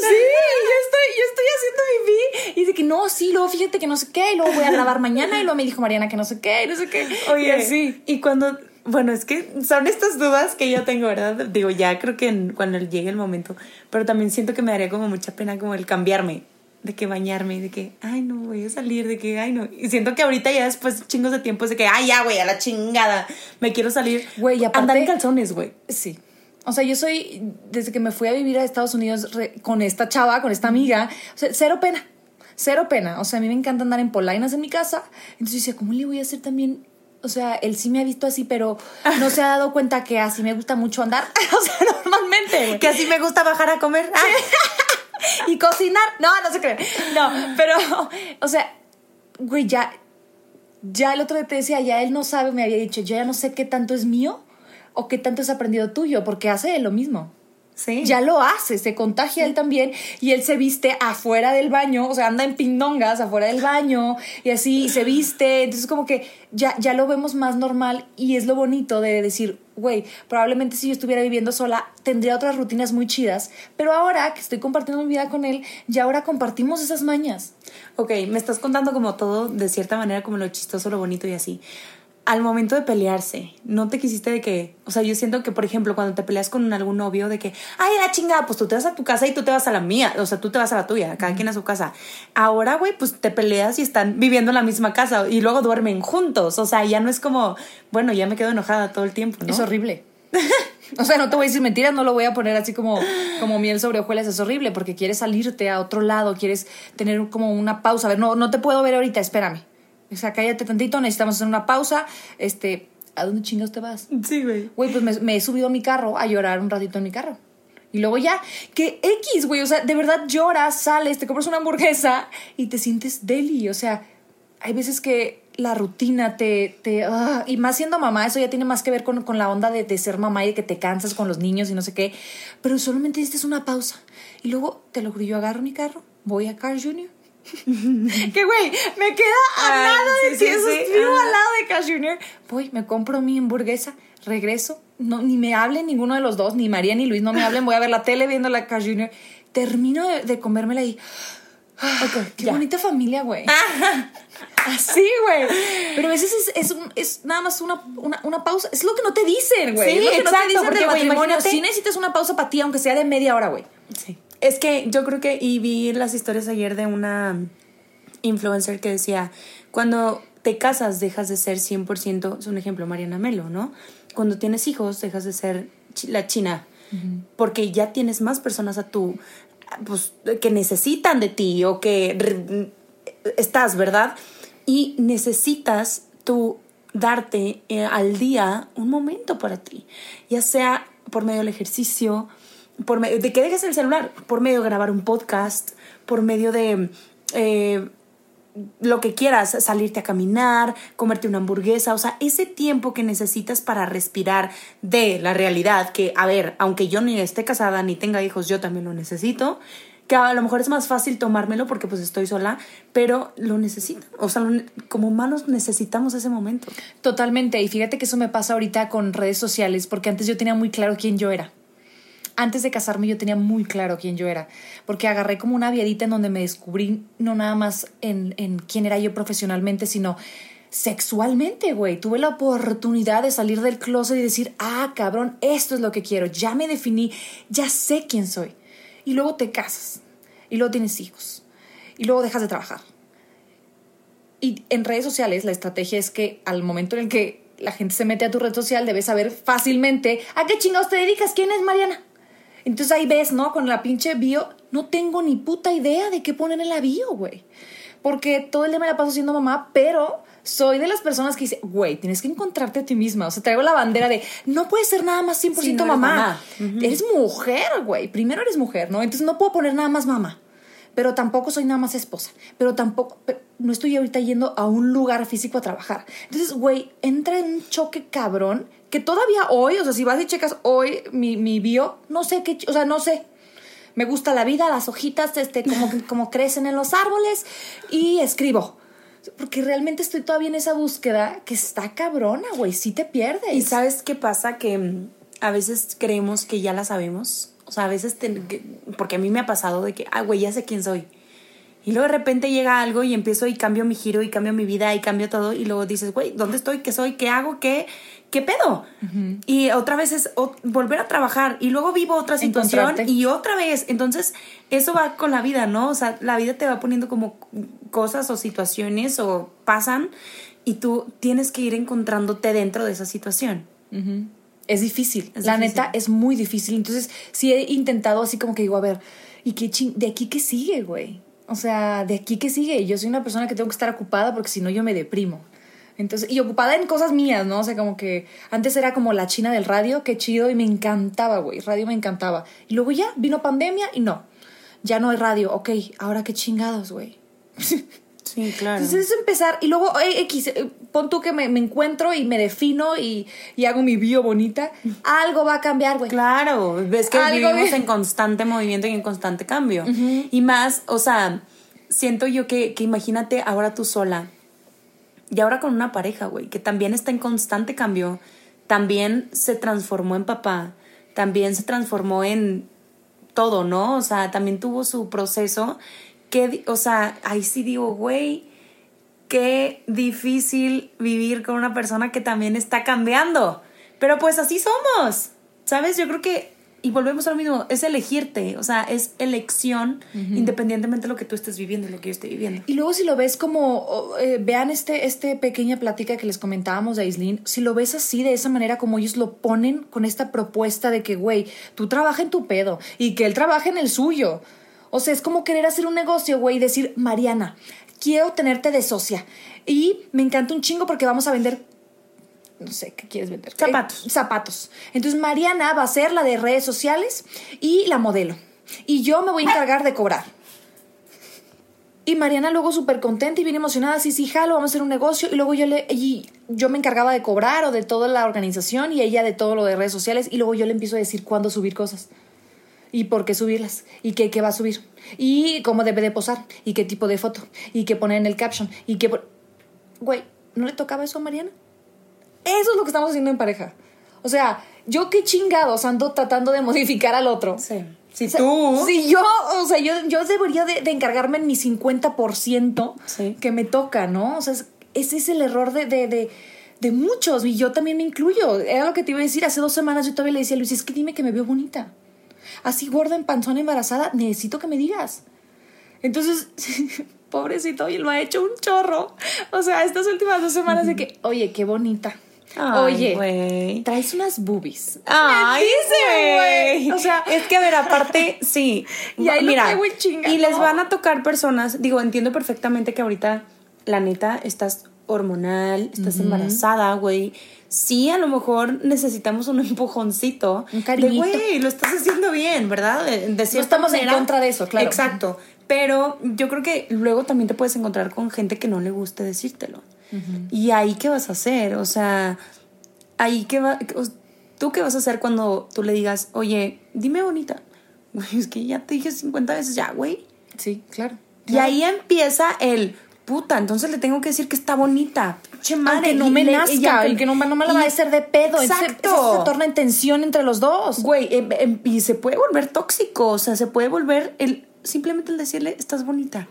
estoy, yo estoy haciendo pipí y dice que no, sí, luego fíjate que no sé qué, y luego voy a grabar mañana, y luego me dijo Mariana que no sé qué, y no sé qué. Oye, Y sí. Y cuando, bueno, es que son estas dudas que yo tengo, ¿verdad? Digo, ya creo que cuando llegue el momento, pero también siento que me daría como mucha pena como el cambiarme, de que bañarme, de que, ay, no, voy a salir, de que, ay, no. Y siento que ahorita ya después chingos de tiempo es de que, ay, ya, güey, a la chingada, me quiero salir. Güey, y aparte- Andar en calzones, güey. Sí. O sea, yo soy, desde que me fui a vivir a Estados Unidos re- con esta chava, con esta amiga, o sea, cero pena, cero pena. O sea, a mí me encanta andar en polainas en mi casa. Entonces decía, ¿cómo le voy a hacer también? O sea, él sí me ha visto así, pero no se ha dado cuenta que así me gusta mucho andar. *laughs* o sea, normalmente. Que así me gusta bajar a comer. Ah, *laughs* y cocinar. No, no se cree. No, pero, o sea, güey, ya, ya el otro día te decía, ya él no sabe, me había dicho, yo ya no sé qué tanto es mío o qué tanto es aprendido tuyo, porque hace lo mismo. Sí. Ya lo hace, se contagia él también y él se viste afuera del baño, o sea, anda en pindongas afuera del baño y así y se viste, entonces como que ya, ya lo vemos más normal y es lo bonito de decir, güey, probablemente si yo estuviera viviendo sola tendría otras rutinas muy chidas, pero ahora que estoy compartiendo mi vida con él, ya ahora compartimos esas mañas. Ok, me estás contando como todo, de cierta manera, como lo chistoso, lo bonito y así. Al momento de pelearse, no te quisiste de que, o sea, yo siento que, por ejemplo, cuando te peleas con algún novio, de que, ay, la chingada, pues tú te vas a tu casa y tú te vas a la mía, o sea, tú te vas a la tuya, cada quien a su casa. Ahora, güey, pues te peleas y están viviendo en la misma casa y luego duermen juntos, o sea, ya no es como, bueno, ya me quedo enojada todo el tiempo, ¿no? Es horrible. *laughs* O sea, no te voy a decir mentiras, no lo voy a poner así como, como miel sobre hojuelas, es horrible porque quieres salirte a otro lado, quieres tener como una pausa. A ver, no, no te puedo ver ahorita, espérame. O sea, cállate tantito, necesitamos hacer una pausa. Este, ¿a dónde chingados te vas? Sí, güey. Güey, pues me, me he subido a mi carro a llorar un ratito en mi carro. Y luego ya, que X, güey, o sea, de verdad lloras, sales, te compras una hamburguesa y te sientes deli. O sea, hay veces que la rutina te... te ah, y más siendo mamá, eso ya tiene más que ver con, con la onda de, de ser mamá y de que te cansas con los niños y no sé qué. Pero solamente necesitas una pausa. Y luego, te lo juro, yo agarro mi carro, voy a Carl Jr. *laughs* que güey, me queda a Ay, nada de sí, ti, sí, eso sí, al lado de Carl Jr. Voy, me compro mi hamburguesa, regreso, no, ni me hablen ninguno de los dos, ni María ni Luis, no me hablen, voy a ver la tele viendo la Carl Jr. Termino de, de comérmela y... ah, qué ya. bonita familia, güey. Así, güey. Pero a veces es, es, un- es nada más una, una, una pausa. Es lo que no te dicen, güey. Sí, es lo que no exacto, te dicen porque, del matrimonio. Sí necesitas una pausa para ti, aunque sea de media hora, güey. Sí. Es que yo creo que, y vi las historias ayer de una influencer que decía, cuando te casas dejas de ser 100%, es un ejemplo, Mariana Melo, ¿no? Cuando tienes hijos dejas de ser la china, porque ya tienes más personas a tu, pues, que necesitan de ti o que estás, ¿verdad? Y necesitas tú darte eh, al día un momento para ti, ya sea por medio del ejercicio, por medio de que dejes el celular, por medio de grabar un podcast, por medio de eh, lo que quieras, salirte a caminar, comerte una hamburguesa, o sea, ese tiempo que necesitas para respirar de la realidad, que, a ver, aunque yo ni esté casada ni tenga hijos, yo también lo necesito, que a lo mejor es más fácil tomármelo porque pues estoy sola, pero lo necesito, o sea, como humanos necesitamos ese momento. Totalmente. Y fíjate que eso me pasa ahorita con redes sociales, porque antes yo tenía muy claro quién yo era. Antes de casarme yo tenía muy claro quién yo era, porque agarré como una viadita en donde me descubrí no nada más en, en quién era yo profesionalmente, sino sexualmente, güey. Tuve la oportunidad de salir del closet y decir, ah, cabrón, esto es lo que quiero, ya me definí, ya sé quién soy. Y luego te casas, y luego tienes hijos, y luego dejas de trabajar. Y en redes sociales la estrategia es que al momento en el que la gente se mete a tu red social debes saber fácilmente a qué chingados te dedicas, quién es Mariana. Entonces ahí ves, ¿no? Con la pinche bio, no tengo ni puta idea de qué poner en la bio, güey. Porque todo el día me la paso siendo mamá, pero soy de las personas que dice, güey, tienes que encontrarte a ti misma. O sea, traigo la bandera de, no puedes ser nada más 100% Sí, no eres mamá. Eres mujer, güey. Primero eres mujer, ¿no? Entonces no puedo poner nada más mamá pero tampoco soy nada más esposa, pero tampoco, pero no estoy ahorita yendo a un lugar físico a trabajar. Entonces, güey, entra en un choque cabrón que todavía hoy, o sea, si vas y checas hoy mi, mi bio, no sé qué, o sea, no sé. Me gusta la vida, las hojitas, este, como, como crecen en los árboles y escribo. Porque realmente estoy todavía en esa búsqueda que está cabrona, güey, sí te pierdes. ¿Y sabes qué pasa? Que mm, a veces creemos que ya la sabemos. O sea, a veces, te- que- porque a mí me ha pasado de que, ah, güey, ya sé quién soy. Y luego de repente llega algo y empiezo y cambio mi giro y cambio mi vida y cambio todo y luego dices, güey, ¿dónde estoy? ¿Qué soy? ¿Qué hago? ¿Qué, qué pedo? Y otra vez es o- volver a trabajar y luego vivo otra situación y otra vez. Entonces, eso va con la vida, ¿no? O sea, la vida te va poniendo como cosas o situaciones o pasan y tú tienes que ir encontrándote dentro de esa situación. Es difícil. Es la difícil. neta es muy difícil. Entonces, sí he intentado así como que digo, a ver, ¿y qué ching de aquí qué sigue, güey? O sea, de aquí qué sigue. Yo soy una persona que tengo que estar ocupada porque si no yo me deprimo. Entonces, y ocupada en cosas mías, ¿no? O sea, como que antes era como la china del radio, qué chido, y me encantaba, güey. Radio me encantaba. Y luego ya vino pandemia y no. Ya no hay radio. Ok, ahora qué chingados, güey. *laughs* Sí, claro. Entonces es empezar, y luego, eh, X, eh, pon tú que me, me encuentro y me defino y, y hago mi bio bonita, algo va a cambiar, güey. Claro, ves que Algo vivimos en constante movimiento y en constante cambio. Y más, o sea, siento yo que, que imagínate ahora tú sola y ahora con una pareja, güey, que también está en constante cambio, también se transformó en papá, también se transformó en todo, ¿no? O sea, también tuvo su proceso que, di- o sea, ahí sí digo, güey, qué difícil vivir con una persona que también está cambiando. Pero pues así somos, ¿sabes? Yo creo que, y volvemos a lo mismo, es elegirte, o sea, es elección independientemente de lo que tú estés viviendo y lo que yo esté viviendo. Y luego si lo ves como, eh, vean este, este pequeña plática que les comentábamos de Aislinn, si lo ves así, de esa manera como ellos lo ponen con esta propuesta de que, güey, tú trabaja en tu pedo y que él trabaje en el suyo. O sea, es como querer hacer un negocio, güey, y decir, Mariana, quiero tenerte de socia. Y me encanta un chingo porque vamos a vender no sé, ¿qué quieres vender? Zapatos. Eh, zapatos. Entonces Mariana va a ser la de redes sociales y la modelo. Y yo me voy a encargar de cobrar. Y Mariana luego súper contenta y bien emocionada, sí, sí, jalo, vamos a hacer un negocio. Y luego yo le, y yo me encargaba de cobrar o de toda la organización y ella de todo lo de redes sociales. Y luego yo le empiezo a decir cuándo subir cosas. Y por qué subirlas. Y qué, qué va a subir. Y cómo debe de posar. Y qué tipo de foto. Y qué poner en el caption. Y qué... Güey, ¿no le tocaba eso a Mariana? Eso es lo que estamos haciendo en pareja. O sea, yo qué chingados ando tratando de modificar al otro. Sí. Si O sea, tú... Si yo, o sea, yo, yo debería de, de encargarme en mi 50% Sí. que me toca, ¿no? O sea, es- ese es el error de, de, de, de muchos y yo también me incluyo. Era lo que te iba a decir. Hace dos semanas yo todavía le decía a Luis, es que dime que me veo bonita. Así gorda, en panzona, embarazada, necesito que me digas. Entonces, *laughs* pobrecito, y lo ha hecho un chorro. O sea, estas últimas dos semanas de que, oye, qué bonita. Ay, oye, traes unas boobies. Ay, güey. O sea, es que a ver, aparte, *laughs* sí. Y ahí mira, chinga, y les van a tocar personas, digo, entiendo perfectamente que ahorita, la neta, estás hormonal, estás embarazada, güey. Sí, a lo mejor necesitamos un empujoncito. Un cariñito. De, güey, lo estás haciendo bien, ¿verdad? De, de cierta estamos en contra de eso, claro. Exacto. Pero yo creo que luego también te puedes encontrar con gente que no le guste decírtelo. Y ahí, ¿qué vas a hacer? O sea, ahí, ¿qué va? ¿Tú qué vas a hacer cuando tú le digas, oye, dime bonita? *laughs* Güey, es que ya te dije 50 veces ya, güey. Sí, claro. Y ahí empieza el puta, entonces le tengo que decir que está bonita. Che madre, Aunque no me le- nazca, aunque- y que no, no me la va a hacer de pedo. Exacto. eso se torna en tensión entre los dos. Güey, em- em- y se puede volver tóxico, o sea, se puede volver el simplemente el decirle estás bonita.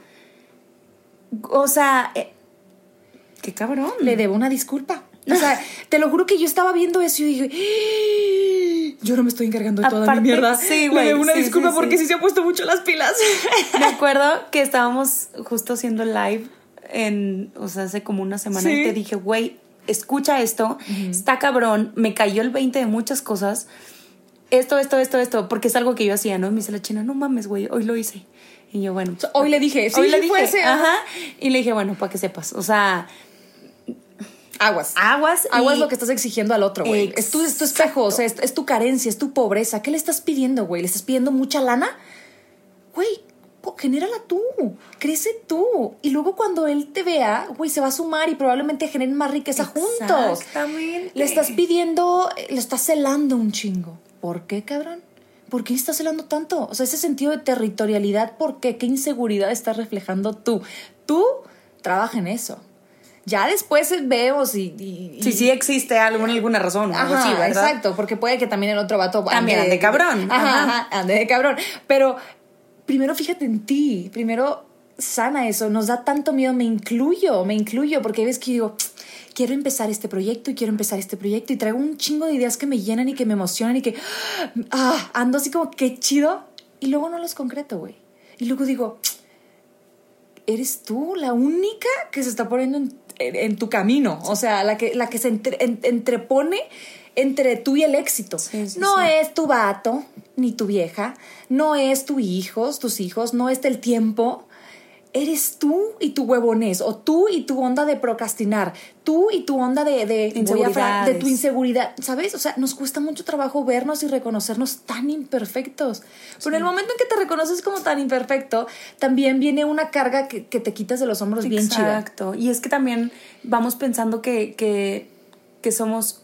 O sea, eh, qué cabrón. Le debo una disculpa. O sea, *laughs* te lo juro que yo estaba viendo eso y dije, "Ah, yo no me estoy encargando de toda Aparte, mi mierda. sí, güey, Le debo una sí, disculpa sí, porque sí. sí se ha puesto mucho las pilas. *laughs* Me acuerdo que estábamos justo haciendo live en, o sea, hace como una semana Sí. y te dije, güey, escucha esto, está cabrón, me cayó el 20 de muchas cosas. Esto, esto, esto, esto, porque es algo que yo hacía, ¿no? Me dice la china, no mames, güey, hoy lo hice. Y yo, bueno. Hoy le dije, sí, hoy le dije, ese, ajá. Y le dije, bueno, para que sepas, o sea, Aguas. aguas. Aguas y- lo que estás exigiendo al otro, güey. Es tu, es tu espejo, o sea, es, es tu carencia, es tu pobreza. ¿Qué le estás pidiendo, güey? ¿Le estás pidiendo mucha lana? Güey, genérala tú, crece tú. Y luego cuando él te vea, güey, se va a sumar y probablemente generen más riqueza juntos. Exactamente. Le estás pidiendo, eh, le estás celando un chingo. ¿Por qué, cabrón? ¿Por qué estás celando tanto? O sea, ese sentido de territorialidad, ¿por qué? ¿Qué inseguridad estás reflejando tú? Tú trabaja en eso. Ya después vemos y... y- y- Si sí existe algo, alguna razón Ajá, así, ¿verdad? exacto, porque puede que también el otro vato También ande cabrón, ajá, ande de cabrón. Pero primero fíjate en ti, primero sana eso, nos da tanto miedo, me incluyo, me incluyo, porque ves que digo, quiero empezar este proyecto y quiero empezar este proyecto y traigo un chingo de ideas que me llenan y que me emocionan y que *gasps* ah, ando así como qué chido y luego no los concreto, güey. Y luego digo, eres tú la única que se está poniendo en, en- tu camino, o sea, la que, la que se entre- en- entrepone entre tú y el éxito. Sí, sí, no sí. es tu vato, ni tu vieja, no es tu hijos, tus hijos, no es el tiempo. Eres tú y tu huevones, o tú y tu onda de procrastinar, tú y tu onda de, de, de tu inseguridad, ¿sabes? O sea, nos cuesta mucho trabajo vernos y reconocernos tan imperfectos. Pero en el momento en que te reconoces como tan imperfecto, también viene una carga que, que te quitas de los hombros bien chida. Exacto. Y es que también vamos pensando que, que, que somos,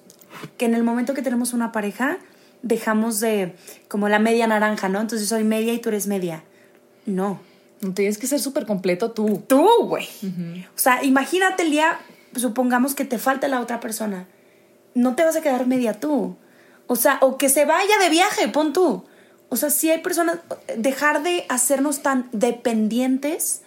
que en el momento que tenemos una pareja, dejamos de, como la media naranja, ¿no? Entonces yo soy media y tú eres media. No. Tienes que ser súper completo tú. Tú, güey. O sea, imagínate el día, supongamos que te falta la otra persona. No te vas a quedar media tú. O sea, o que se vaya de viaje, pon tú. O sea, si hay personas, dejar de hacernos tan dependientes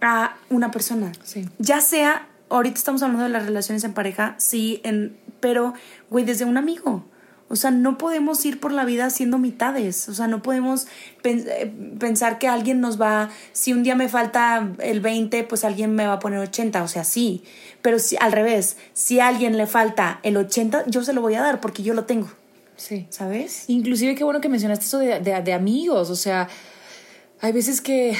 a una persona. Sí. Ya sea, ahorita estamos hablando de las relaciones en pareja, sí, en, pero, güey, desde un amigo. O sea, no podemos ir por la vida haciendo mitades. O sea, no podemos eh, pensar que alguien nos va, si un día me falta el 20, pues alguien me va a poner 80. O sea, sí. Pero si, al revés, si a alguien le falta el 80, yo se lo voy a dar porque yo lo tengo. Sí. ¿Sabes? Inclusive qué bueno que mencionaste eso de, de- de amigos, o sea, hay veces que,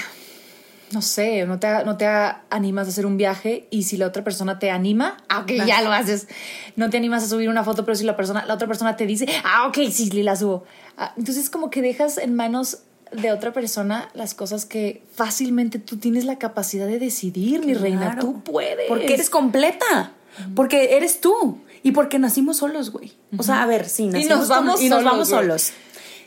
no sé, no te, no te animas a hacer un viaje y si la otra persona te anima, ah, ok, ya lo haces. No te animas a subir una foto, pero si la, persona, la otra persona te dice, ah, ok, sí, sí, la subo. Ah, entonces como que dejas en manos de otra persona las cosas que fácilmente tú tienes la capacidad de decidir, mi reina, tú puedes. Porque eres completa. Porque eres tú. Y porque nacimos solos, güey. O sea, a ver, sí, nacimos nos vamos con- y nos solos, vamos solos.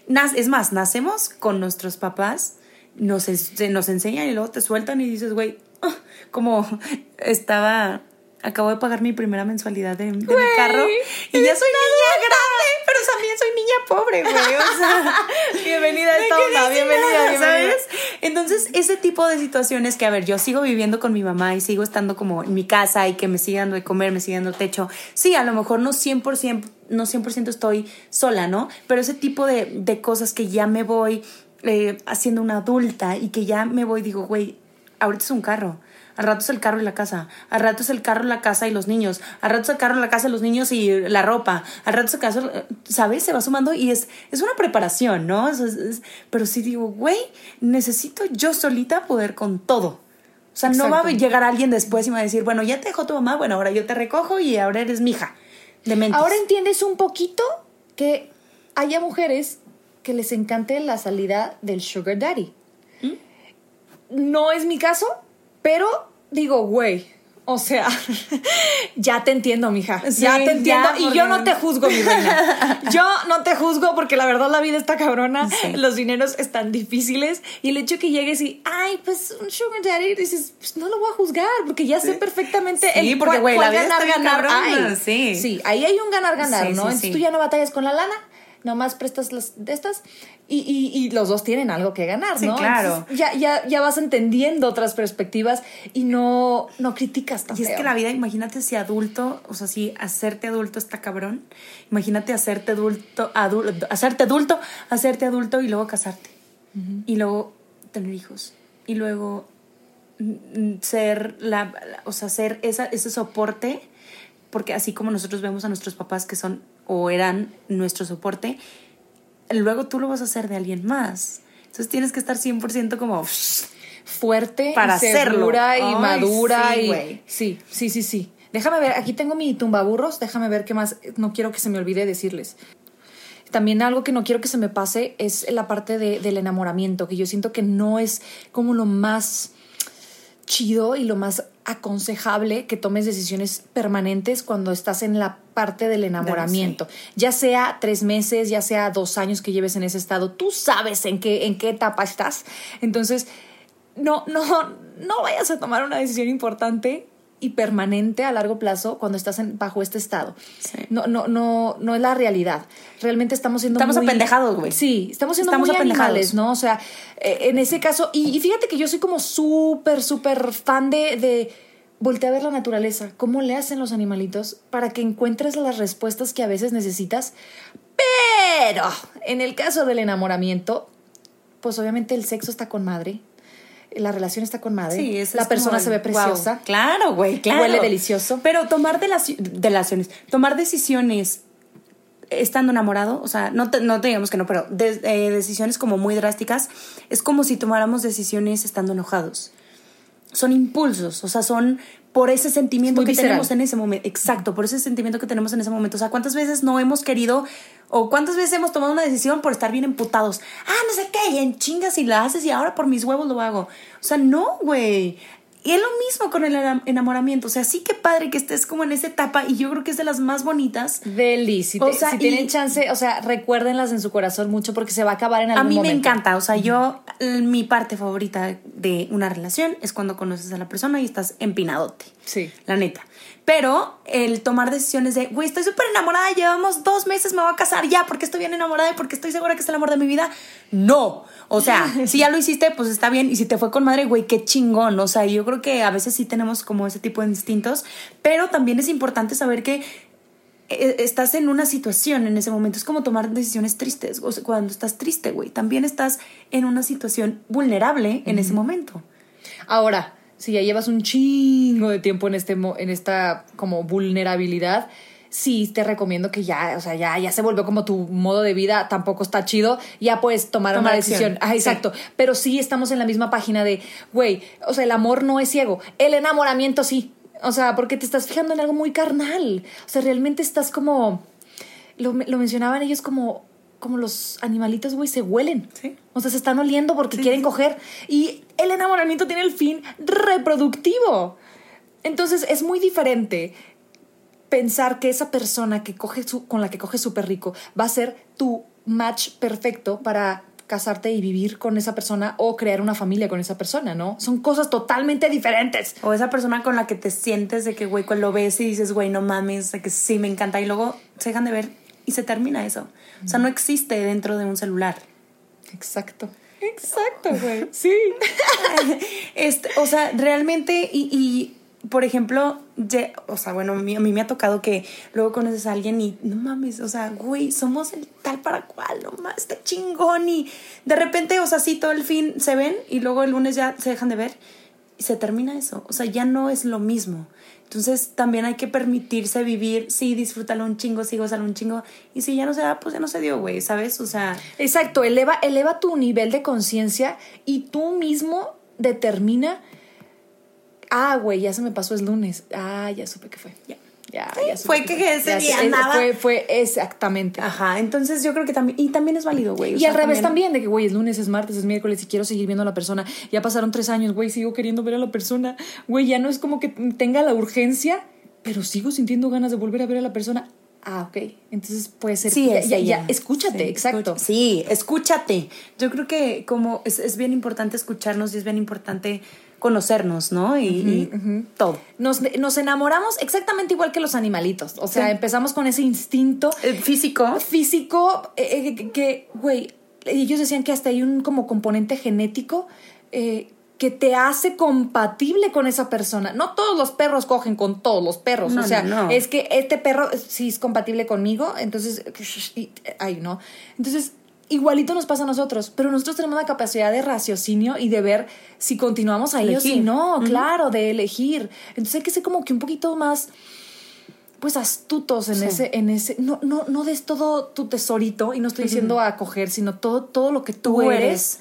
Nas- es más, nacemos con nuestros papás, nos, se- nos enseñan y luego te sueltan y dices, güey, ah, como estaba, acabo de pagar mi primera mensualidad de, de mi carro y ya soy niña grande, pero también soy niña pobre, güey. O sea, *laughs* Bienvenida a esta ¿de qué onda, bienvenida. ¿sabes? Entonces, ese tipo de situaciones que, a ver, yo sigo viviendo con mi mamá y sigo estando como en mi casa y que me sigue dando de comer, me sigue dando techo. Sí, a lo mejor no 100%, no 100% estoy sola, ¿no? Pero ese tipo de, de cosas que ya me voy eh, haciendo una adulta y que ya me voy, digo, güey, ahorita es un carro. Al rato es el carro y la casa. Al rato es el carro, la casa y los niños. Al rato es el carro, la casa, los niños y la ropa. Al rato es el caso, ¿sabes? Se va sumando y es, es una preparación, ¿no? Es- es- es- pero sí digo, güey, necesito yo solita poder con todo. O sea, no va a llegar alguien después y me va a decir, bueno, ya te dejó tu mamá, bueno, ahora yo te recojo y ahora eres mi hija. Ahora entiendes un poquito que haya mujeres que les encante la salida del sugar daddy. No es mi caso, pero digo, güey, o sea, *laughs* ya te entiendo, mija. Sí, ya te entiendo. ya, y yo no te juzgo, mi reina. *laughs* Yo no te juzgo porque la verdad la vida está cabrona. Sí. Los dineros están difíciles. Y el hecho que llegues y, ay, pues un sugar daddy, dices, pues no lo voy a juzgar porque ya sé perfectamente Sí, el porque, cuál- güey, cuál la vida ganar, está ganar cabrona, sí. Sí, ahí hay un ganar-ganar, ¿no? Entonces tú ya no batallas con la lana, nomás prestas las de estas y, y- y los dos tienen algo que ganar, Sí, ¿no? claro. Entonces, ya, ya, ya vas entendiendo otras perspectivas y no, no criticas tan Y es que la vida, imagínate si adulto, o sea, si hacerte adulto está cabrón. Imagínate hacerte adulto, adulto hacerte adulto, hacerte adulto y luego casarte. Y luego tener hijos. Y luego ser la, la- o sea, ser esa, ese soporte, porque así como nosotros vemos a nuestros papás que son o eran nuestro soporte, luego tú lo vas a hacer de alguien más. Entonces tienes que estar 100% como... fuerte, Para y segura hacerlo. y Ay, madura sí, y sí, sí, sí, sí. Déjame ver, aquí tengo mi tumbaburros, déjame ver qué más, no quiero que se me olvide decirles. También algo que no quiero que se me pase es la parte de- del enamoramiento, que yo siento que no es como lo más chido y lo más aconsejable que tomes decisiones permanentes cuando estás en la parte del enamoramiento. Ya sea tres meses, ya sea dos años que lleves en ese estado, tú sabes en qué, en qué etapa estás. Entonces, no, no, no vayas a tomar una decisión importante y permanente a largo plazo cuando estás en- bajo este estado. Sí. No, no, no, no es la realidad. Realmente estamos siendo Estamos muy- apendejados, güey. Sí, estamos siendo Estamos muy animales, ¿no? O sea, eh, en ese caso, y, y fíjate que yo soy como súper, súper fan de, de voltear a ver la naturaleza, cómo le hacen los animalitos para que encuentres las respuestas que a veces necesitas. Pero en el caso del enamoramiento, pues obviamente el sexo está con madre, la relación está con madre, Sí, eso la es persona como se ve preciosa. wow. Claro, güey, claro. Huele delicioso. Pero tomar delaci- delaciones, tomar decisiones estando enamorado, o sea, no te, no te digamos que no, pero de- eh, decisiones como muy drásticas, es como si tomáramos decisiones estando enojados. Son impulsos, o sea, son por ese sentimiento que visceral. tenemos en ese momento. Exacto, por ese sentimiento que tenemos en ese momento. O sea, ¿cuántas veces no hemos querido o cuántas veces hemos tomado una decisión por estar bien emputados? Ah, no sé qué, y en chingas y la haces y ahora por mis huevos lo hago. O sea, no, güey. Y es lo mismo con el enam- enamoramiento. O sea, sí que padre que estés como en esa etapa y yo creo que es de las más bonitas. Deli, si, O te- sea, si tienen chance, o sea, recuérdenlas en su corazón mucho porque se va a acabar en A algún mí me momento. encanta, o sea, yo, mi parte favorita de una relación es cuando conoces a la persona y estás empinadote. Sí. La neta. Pero el tomar decisiones de, güey, estoy súper enamorada, llevamos dos meses, me voy a casar ya porque estoy bien enamorada y porque estoy segura que es el amor de mi vida. No. O sea, *laughs* si ya lo hiciste, pues está bien. Y si te fue con madre, güey, qué chingón. O sea, yo creo que a veces sí tenemos como ese tipo de instintos, pero también es importante saber que eh, estás en una situación en ese momento. Es como tomar decisiones tristes. O sea, cuando estás triste, güey, también estás en una situación vulnerable en ese momento. Ahora, si ya llevas un chingo de tiempo en este en esta como vulnerabilidad, sí te recomiendo que ya, o sea, ya, ya se volvió como tu modo de vida, tampoco está chido, ya puedes tomar, Tomar una acción. decisión. Ah, exacto. Pero sí estamos en la misma página de, güey, o sea, el amor no es ciego, el enamoramiento sí. O sea, porque te estás fijando en algo muy carnal. O sea, realmente estás como. Lo, lo mencionaban ellos como. Como los animalitos, güey, se huelen. Sí. O sea, se están oliendo porque quieren coger. Y el enamoramiento tiene el fin reproductivo. Entonces, es muy diferente pensar que esa persona que coge su- con la que coges súper rico va a ser tu match perfecto para casarte y vivir con esa persona o crear una familia con esa persona, ¿no? Son cosas totalmente diferentes. O esa persona con la que te sientes de que, güey, cuando lo ves y dices, güey, no mames, de que sí me encanta. Y luego se dejan de ver y se termina eso. O sea, no existe dentro de un celular. Exacto. Exacto, güey. *laughs* Sí. *laughs* Este, o sea, realmente, y, y, por ejemplo, ye- o sea, bueno, a mí, a mí me ha tocado que luego conoces a alguien y no mames, o sea, güey, somos el tal para cual, no mames, está chingón. Y de repente, o sea, sí, todo el fin se ven y luego el lunes ya se dejan de ver y se termina eso. O sea, ya no es lo mismo. Entonces también hay que permitirse vivir, sí, disfrútalo un chingo, sí, gózalo un chingo. Y si ya no se da, pues ya no se dio, güey, ¿sabes? O sea, Exacto, eleva, eleva tu nivel de conciencia y tú mismo determina, ah, güey, ya se me pasó el lunes, ah, ya supe que fue, ya, ya, fue que ese día andaba. Fue, fue exactamente. ajá, entonces yo creo que también, y también es válido, güey. o Y sea, al revés también, de que, güey, es lunes, es martes, es miércoles y quiero seguir viendo a la persona. Ya pasaron tres años, güey, sigo queriendo ver a la persona. Güey, ya no es como que tenga la urgencia, pero sigo sintiendo ganas de volver a ver a la persona. Ah, ok. Entonces puede ser. Sí, ya, ya, escúchate, Sí, exacto. Sí, escúchate. Yo creo que como es, es bien importante escucharnos y es bien importante conocernos, ¿no? Y, y todo. Nos, nos enamoramos exactamente igual que los animalitos. O sea, Sí. empezamos con ese instinto El físico. físico eh, eh, que- güey, ellos decían que hasta hay un como componente genético eh, que te hace compatible con esa persona. No todos los perros cogen con todos los perros. No, o sea, no, no. es que este perro sí es compatible conmigo, entonces, ay, no. Entonces, igualito nos pasa a nosotros, pero nosotros tenemos la capacidad de raciocinio y de ver si continuamos ahí o si Elegir. no, claro, de elegir. Entonces hay que ser como que un poquito más pues astutos en Sí. ese, en ese, no, no, no des todo tu tesorito, y no estoy diciendo a coger, sino todo, todo lo que tú, Tú eres. eres.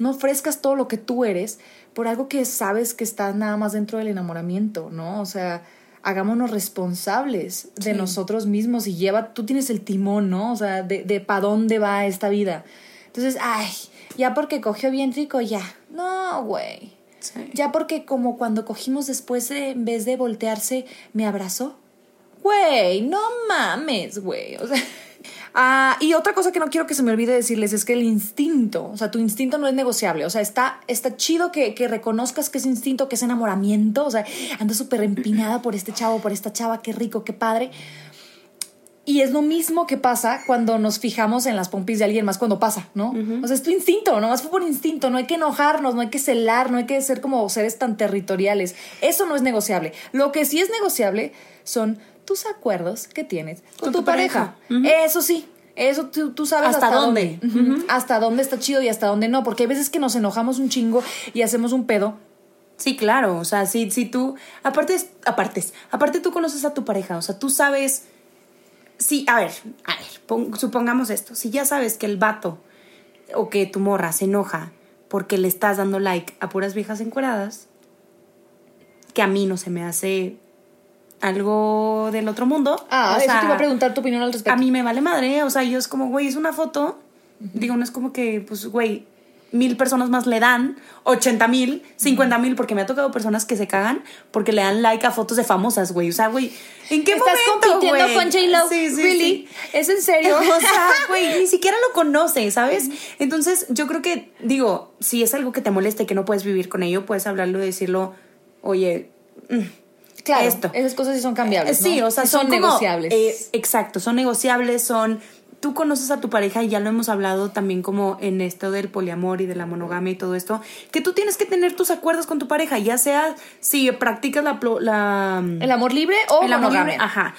No ofrezcas todo lo que tú eres por algo que sabes que está nada más dentro del enamoramiento, ¿no? O sea, hagámonos responsables de Sí. nosotros mismos y lleva, tú tienes el timón, ¿no? O sea, de, de para dónde va esta vida. Entonces, ay, ya porque cogió bien rico, ya. No, güey. Sí. Ya porque como cuando cogimos después, de- en vez de voltearse, me abrazó. Güey, no mames, güey. O sea, Ah, y otra cosa que no quiero que se me olvide decirles es que el instinto, o sea, tu instinto no es negociable. O sea, está, está chido que, que reconozcas que es instinto, que es enamoramiento. O sea, ando súper empinada por este chavo, por esta chava, qué rico, qué padre. Y es lo mismo que pasa cuando nos fijamos en las pompis de alguien más cuando pasa, ¿no? O sea, es tu instinto, nomás fue por instinto, no hay que enojarnos, no hay que celar, no hay que ser como seres tan territoriales. Eso no es negociable. Lo que sí es negociable son tus acuerdos que tienes con, tu, pareja. Eso sí. Eso tú, tú sabes ¿Hasta hasta, dónde? Hasta dónde está chido y hasta dónde no. Porque hay veces que nos enojamos un chingo y hacemos un pedo. Sí, claro, o sea, si, si tú, aparte, aparte, aparte tú conoces a tu pareja, o sea, tú sabes, sí, a ver, a ver, pon- supongamos esto, si ya sabes que el vato o que tu morra se enoja porque le estás dando like a puras viejas encueradas, que a mí no se me hace algo del otro mundo. Ah, o eso sea, te iba a preguntar tu opinión al respecto. a mí me vale madre, o sea, yo es como, güey, es una foto. Digo, no es como que, pues, güey, mil personas más le dan, 80 mil, 50 mil, porque me ha tocado personas que se cagan porque le dan like a fotos de famosas, güey. O sea, güey, ¿en qué Estás momento, compitiendo güey? con J-Lo. Sí, sí, ¿Really? sí. ¿Es en serio? *laughs* O sea, güey, ni siquiera lo conoce, ¿sabes? Entonces, yo creo que, digo, si es algo que te molesta y que no puedes vivir con ello, puedes hablarlo y decirlo, oye, mm, claro, esto. esas cosas sí son cambiables. Sí, ¿no? o sea, Sí son, como- negociables. eh, exacto, son negociables, son... Tú conoces a tu pareja y ya lo hemos hablado también como en esto del poliamor y de la monogamia y todo esto, que tú tienes que tener tus acuerdos con tu pareja, ya sea si practicas la... el amor libre o el amor monogamia. libre, ajá.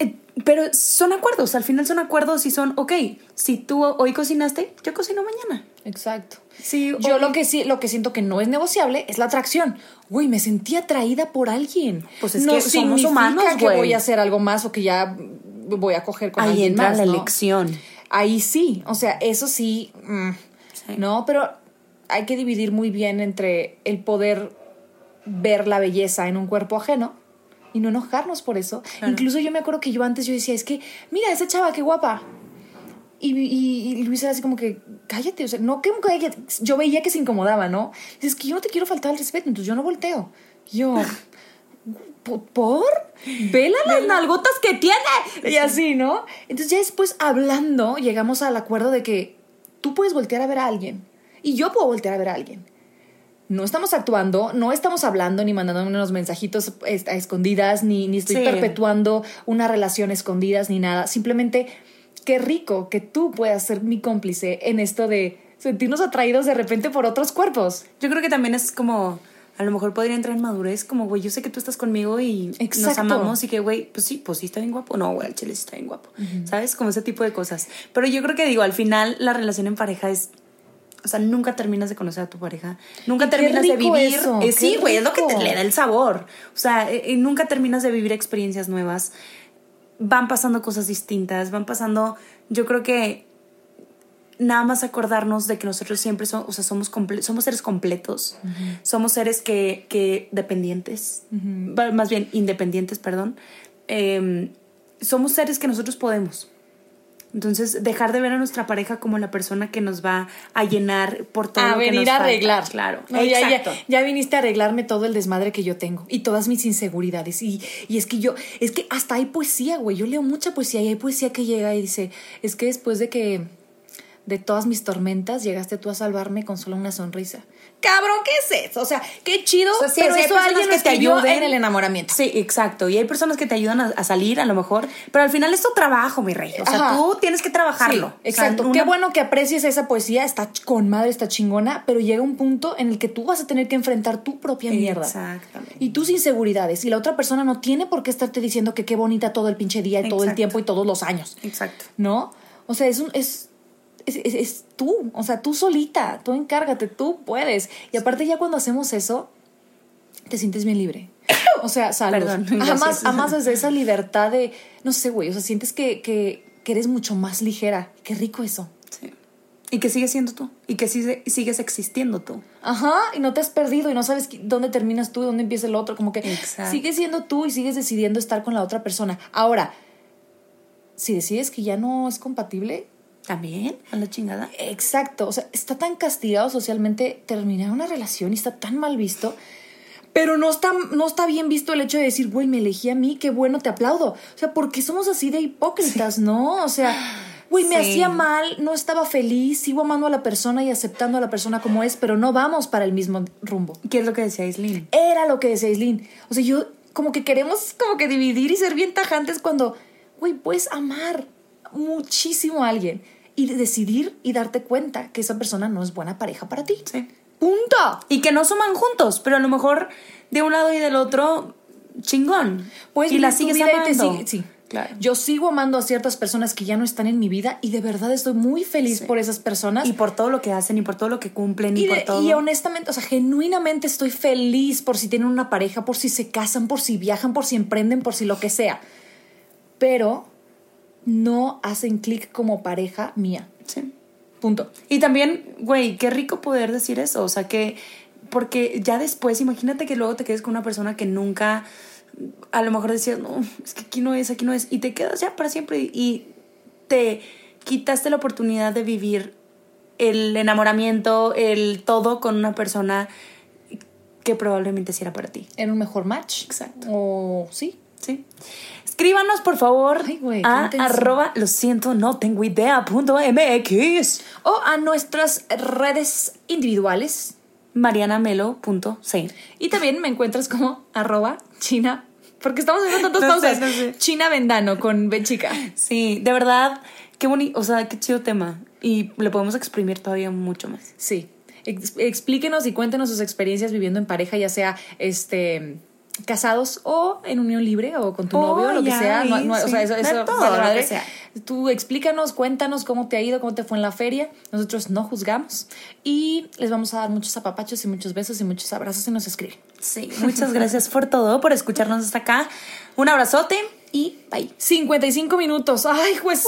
Eh, Pero son acuerdos, al final son acuerdos y son, ok, si tú hoy cocinaste, yo cocino mañana. Exacto. Sí, Yo hoy- lo que sí, lo que siento que no es negociable es la atracción. Güey, me sentí atraída por alguien. Pues es no que somos significa humanos, que güey. voy a hacer algo más o que ya voy a coger con Ahí alguien entra más, la ¿no? elección. Ahí sí, o sea, eso sí, mm, Sí. no, pero hay que dividir muy bien entre el poder ver la belleza en un cuerpo ajeno y no enojarnos por eso. Incluso yo me acuerdo que yo antes yo decía, es que, mira, esa chava, qué guapa. Y, y, y Luis era así como que, cállate, o sea, no que cállate. Yo veía que se incomodaba, ¿no? Dices que yo no te quiero faltar al respeto, entonces yo no volteo. Yo, *laughs* "¿Po- ¿por? Vela las nalgotas que tiene. Y así, ¿no? Entonces ya después hablando, llegamos al acuerdo de que tú puedes voltear a ver a alguien y yo puedo voltear a ver a alguien. No estamos actuando, no estamos hablando ni mandando unos mensajitos es- a escondidas, ni, ni estoy Sí. perpetuando una relación a escondidas, ni nada. Simplemente, qué rico que tú puedas ser mi cómplice en esto de sentirnos atraídos de repente por otros cuerpos. Yo creo que también es como, a lo mejor podría entrar en madurez, como, güey, yo sé que tú estás conmigo y nos amamos y que, güey, pues sí, pues sí está bien guapo. No, güey, el chile sí está bien guapo. ¿Sabes? Como ese tipo de cosas. Pero yo creo que, digo, al final la relación en pareja es... O sea, nunca terminas de conocer a tu pareja. Nunca terminas de vivir. eso, Eh, sí, güey, es lo que te le da el sabor. O sea, eh, eh, nunca terminas de vivir experiencias nuevas. Van pasando cosas distintas, van pasando. Yo creo que nada más acordarnos de que nosotros siempre somos, o sea, somos, comple- somos seres completos, somos seres que, que dependientes, más bien independientes, perdón, Em, somos seres que nosotros podemos. Entonces, dejar de ver a nuestra pareja como la persona que nos va a llenar por todo a lo que nos a falta. arreglar. Claro, No, ya, exacto. ya, ya viniste a arreglarme todo el desmadre que yo tengo y todas mis inseguridades. Y, y es que yo, es que hasta hay poesía, güey. Yo leo mucha poesía y hay poesía que llega y dice, es que después de que de todas mis tormentas llegaste tú a salvarme con solo una sonrisa. Cabrón, ¿qué es eso? O sea, qué chido, O sea, sí, pero sí, hay eso personas alguien lo que te ayuden. en el enamoramiento. Sí, exacto. Y hay personas que te ayudan a, a salir, a lo mejor, pero al final es tu trabajo, mi rey. O sea, Ajá. tú tienes que trabajarlo. Sí, O sea, exacto. una- Qué bueno que aprecies esa poesía, está con madre, está chingona, pero llega un punto en el que tú vas a tener que enfrentar tu propia mierda. Exactamente. Y tus inseguridades. Y la otra persona no tiene por qué estarte diciendo que qué bonita todo el pinche día y todo el tiempo y todos los años. Exacto. ¿No? O sea, es un. Es, es, es- es tú, o sea, tú solita, tú encárgate, tú puedes. Y aparte ya cuando hacemos eso, te sientes bien libre. O sea, salud. Además, *laughs* además desde esa libertad de, no sé, güey, o sea, sientes que, que, que eres mucho más ligera. Qué rico eso. Sí. Y que sigues siendo tú. Y que sigue- sigues existiendo tú. Ajá, y no te has perdido y no sabes dónde terminas tú y dónde empieza el otro. Como que Exacto. sigues siendo tú y sigues decidiendo estar con la otra persona. Ahora, si decides que ya no es compatible, También, a la chingada. exacto. O sea, está tan castigado socialmente terminar una relación y está tan mal visto. Pero no está, no está bien visto el hecho de decir, güey, me elegí a mí, qué bueno, te aplaudo. O sea, porque somos así de hipócritas, ¿no? O sea, Güey, me Sí. hacía mal, no estaba feliz, sigo amando a la persona y aceptando a la persona como es, pero no vamos para el mismo rumbo. ¿Qué es lo que decía Aislinn? Era lo que decía Aislinn. O sea, yo como que queremos como que dividir y ser bien tajantes cuando, güey, puedes amar muchísimo a alguien y decidir y darte cuenta que esa persona no es buena pareja para ti. Sí. Punto. Y que no suman juntos, pero a lo mejor de un lado y del otro, chingón. Puedes y la sigues vida y te amando. sigue- sí. Claro. Yo sigo amando a ciertas personas que ya no están en mi vida y de verdad estoy muy feliz Sí. por esas personas. Y por todo lo que hacen y por todo lo que cumplen y, Y, por de- todo. y honestamente, o sea, genuinamente estoy feliz por si tienen una pareja, por si se casan, por si viajan, por si emprenden, por si lo que sea. Pero no hacen clic como pareja mía. Sí. Punto. Y también, güey, qué rico poder decir eso. O sea, que. Porque ya después, imagínate que luego te quedes con una persona que nunca. A lo mejor decías, no, es que aquí no es, aquí no es. Y te quedas ya para siempre. Y te quitaste la oportunidad de vivir el enamoramiento, el todo con una persona que probablemente sí era para ti. Era un mejor match. Exacto. O sí. Sí. Escríbanos, por favor, Ay, a arroba lo siento, no tengo idea punto MX. O a nuestras redes individuales. marianamelo.c. Y también me encuentras como arroba china. Porque estamos haciendo tantas *laughs* No sé, pausas. no sé. China Vendano con B chica. Sí, de verdad, qué bonito, o sea, qué chido tema. Y le podemos exprimir todavía mucho más. Sí. Ex- explíquenos y cuéntenos sus experiencias viviendo en pareja, ya sea este casados o en unión libre o con tu Oh, novio, lo que sea. No- no- o sea, eso, eso todo, vale madre. sea. Tú explícanos, cuéntanos cómo te ha ido, cómo te fue en la feria. Nosotros no juzgamos y les vamos a dar muchos apapachos y muchos besos y muchos abrazos y nos escriben. Sí, muchas gracias por todo, por escucharnos hasta acá. Un abrazote y bye. 55 minutos. ¡Ay, juez!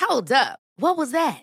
Hold up. What was that?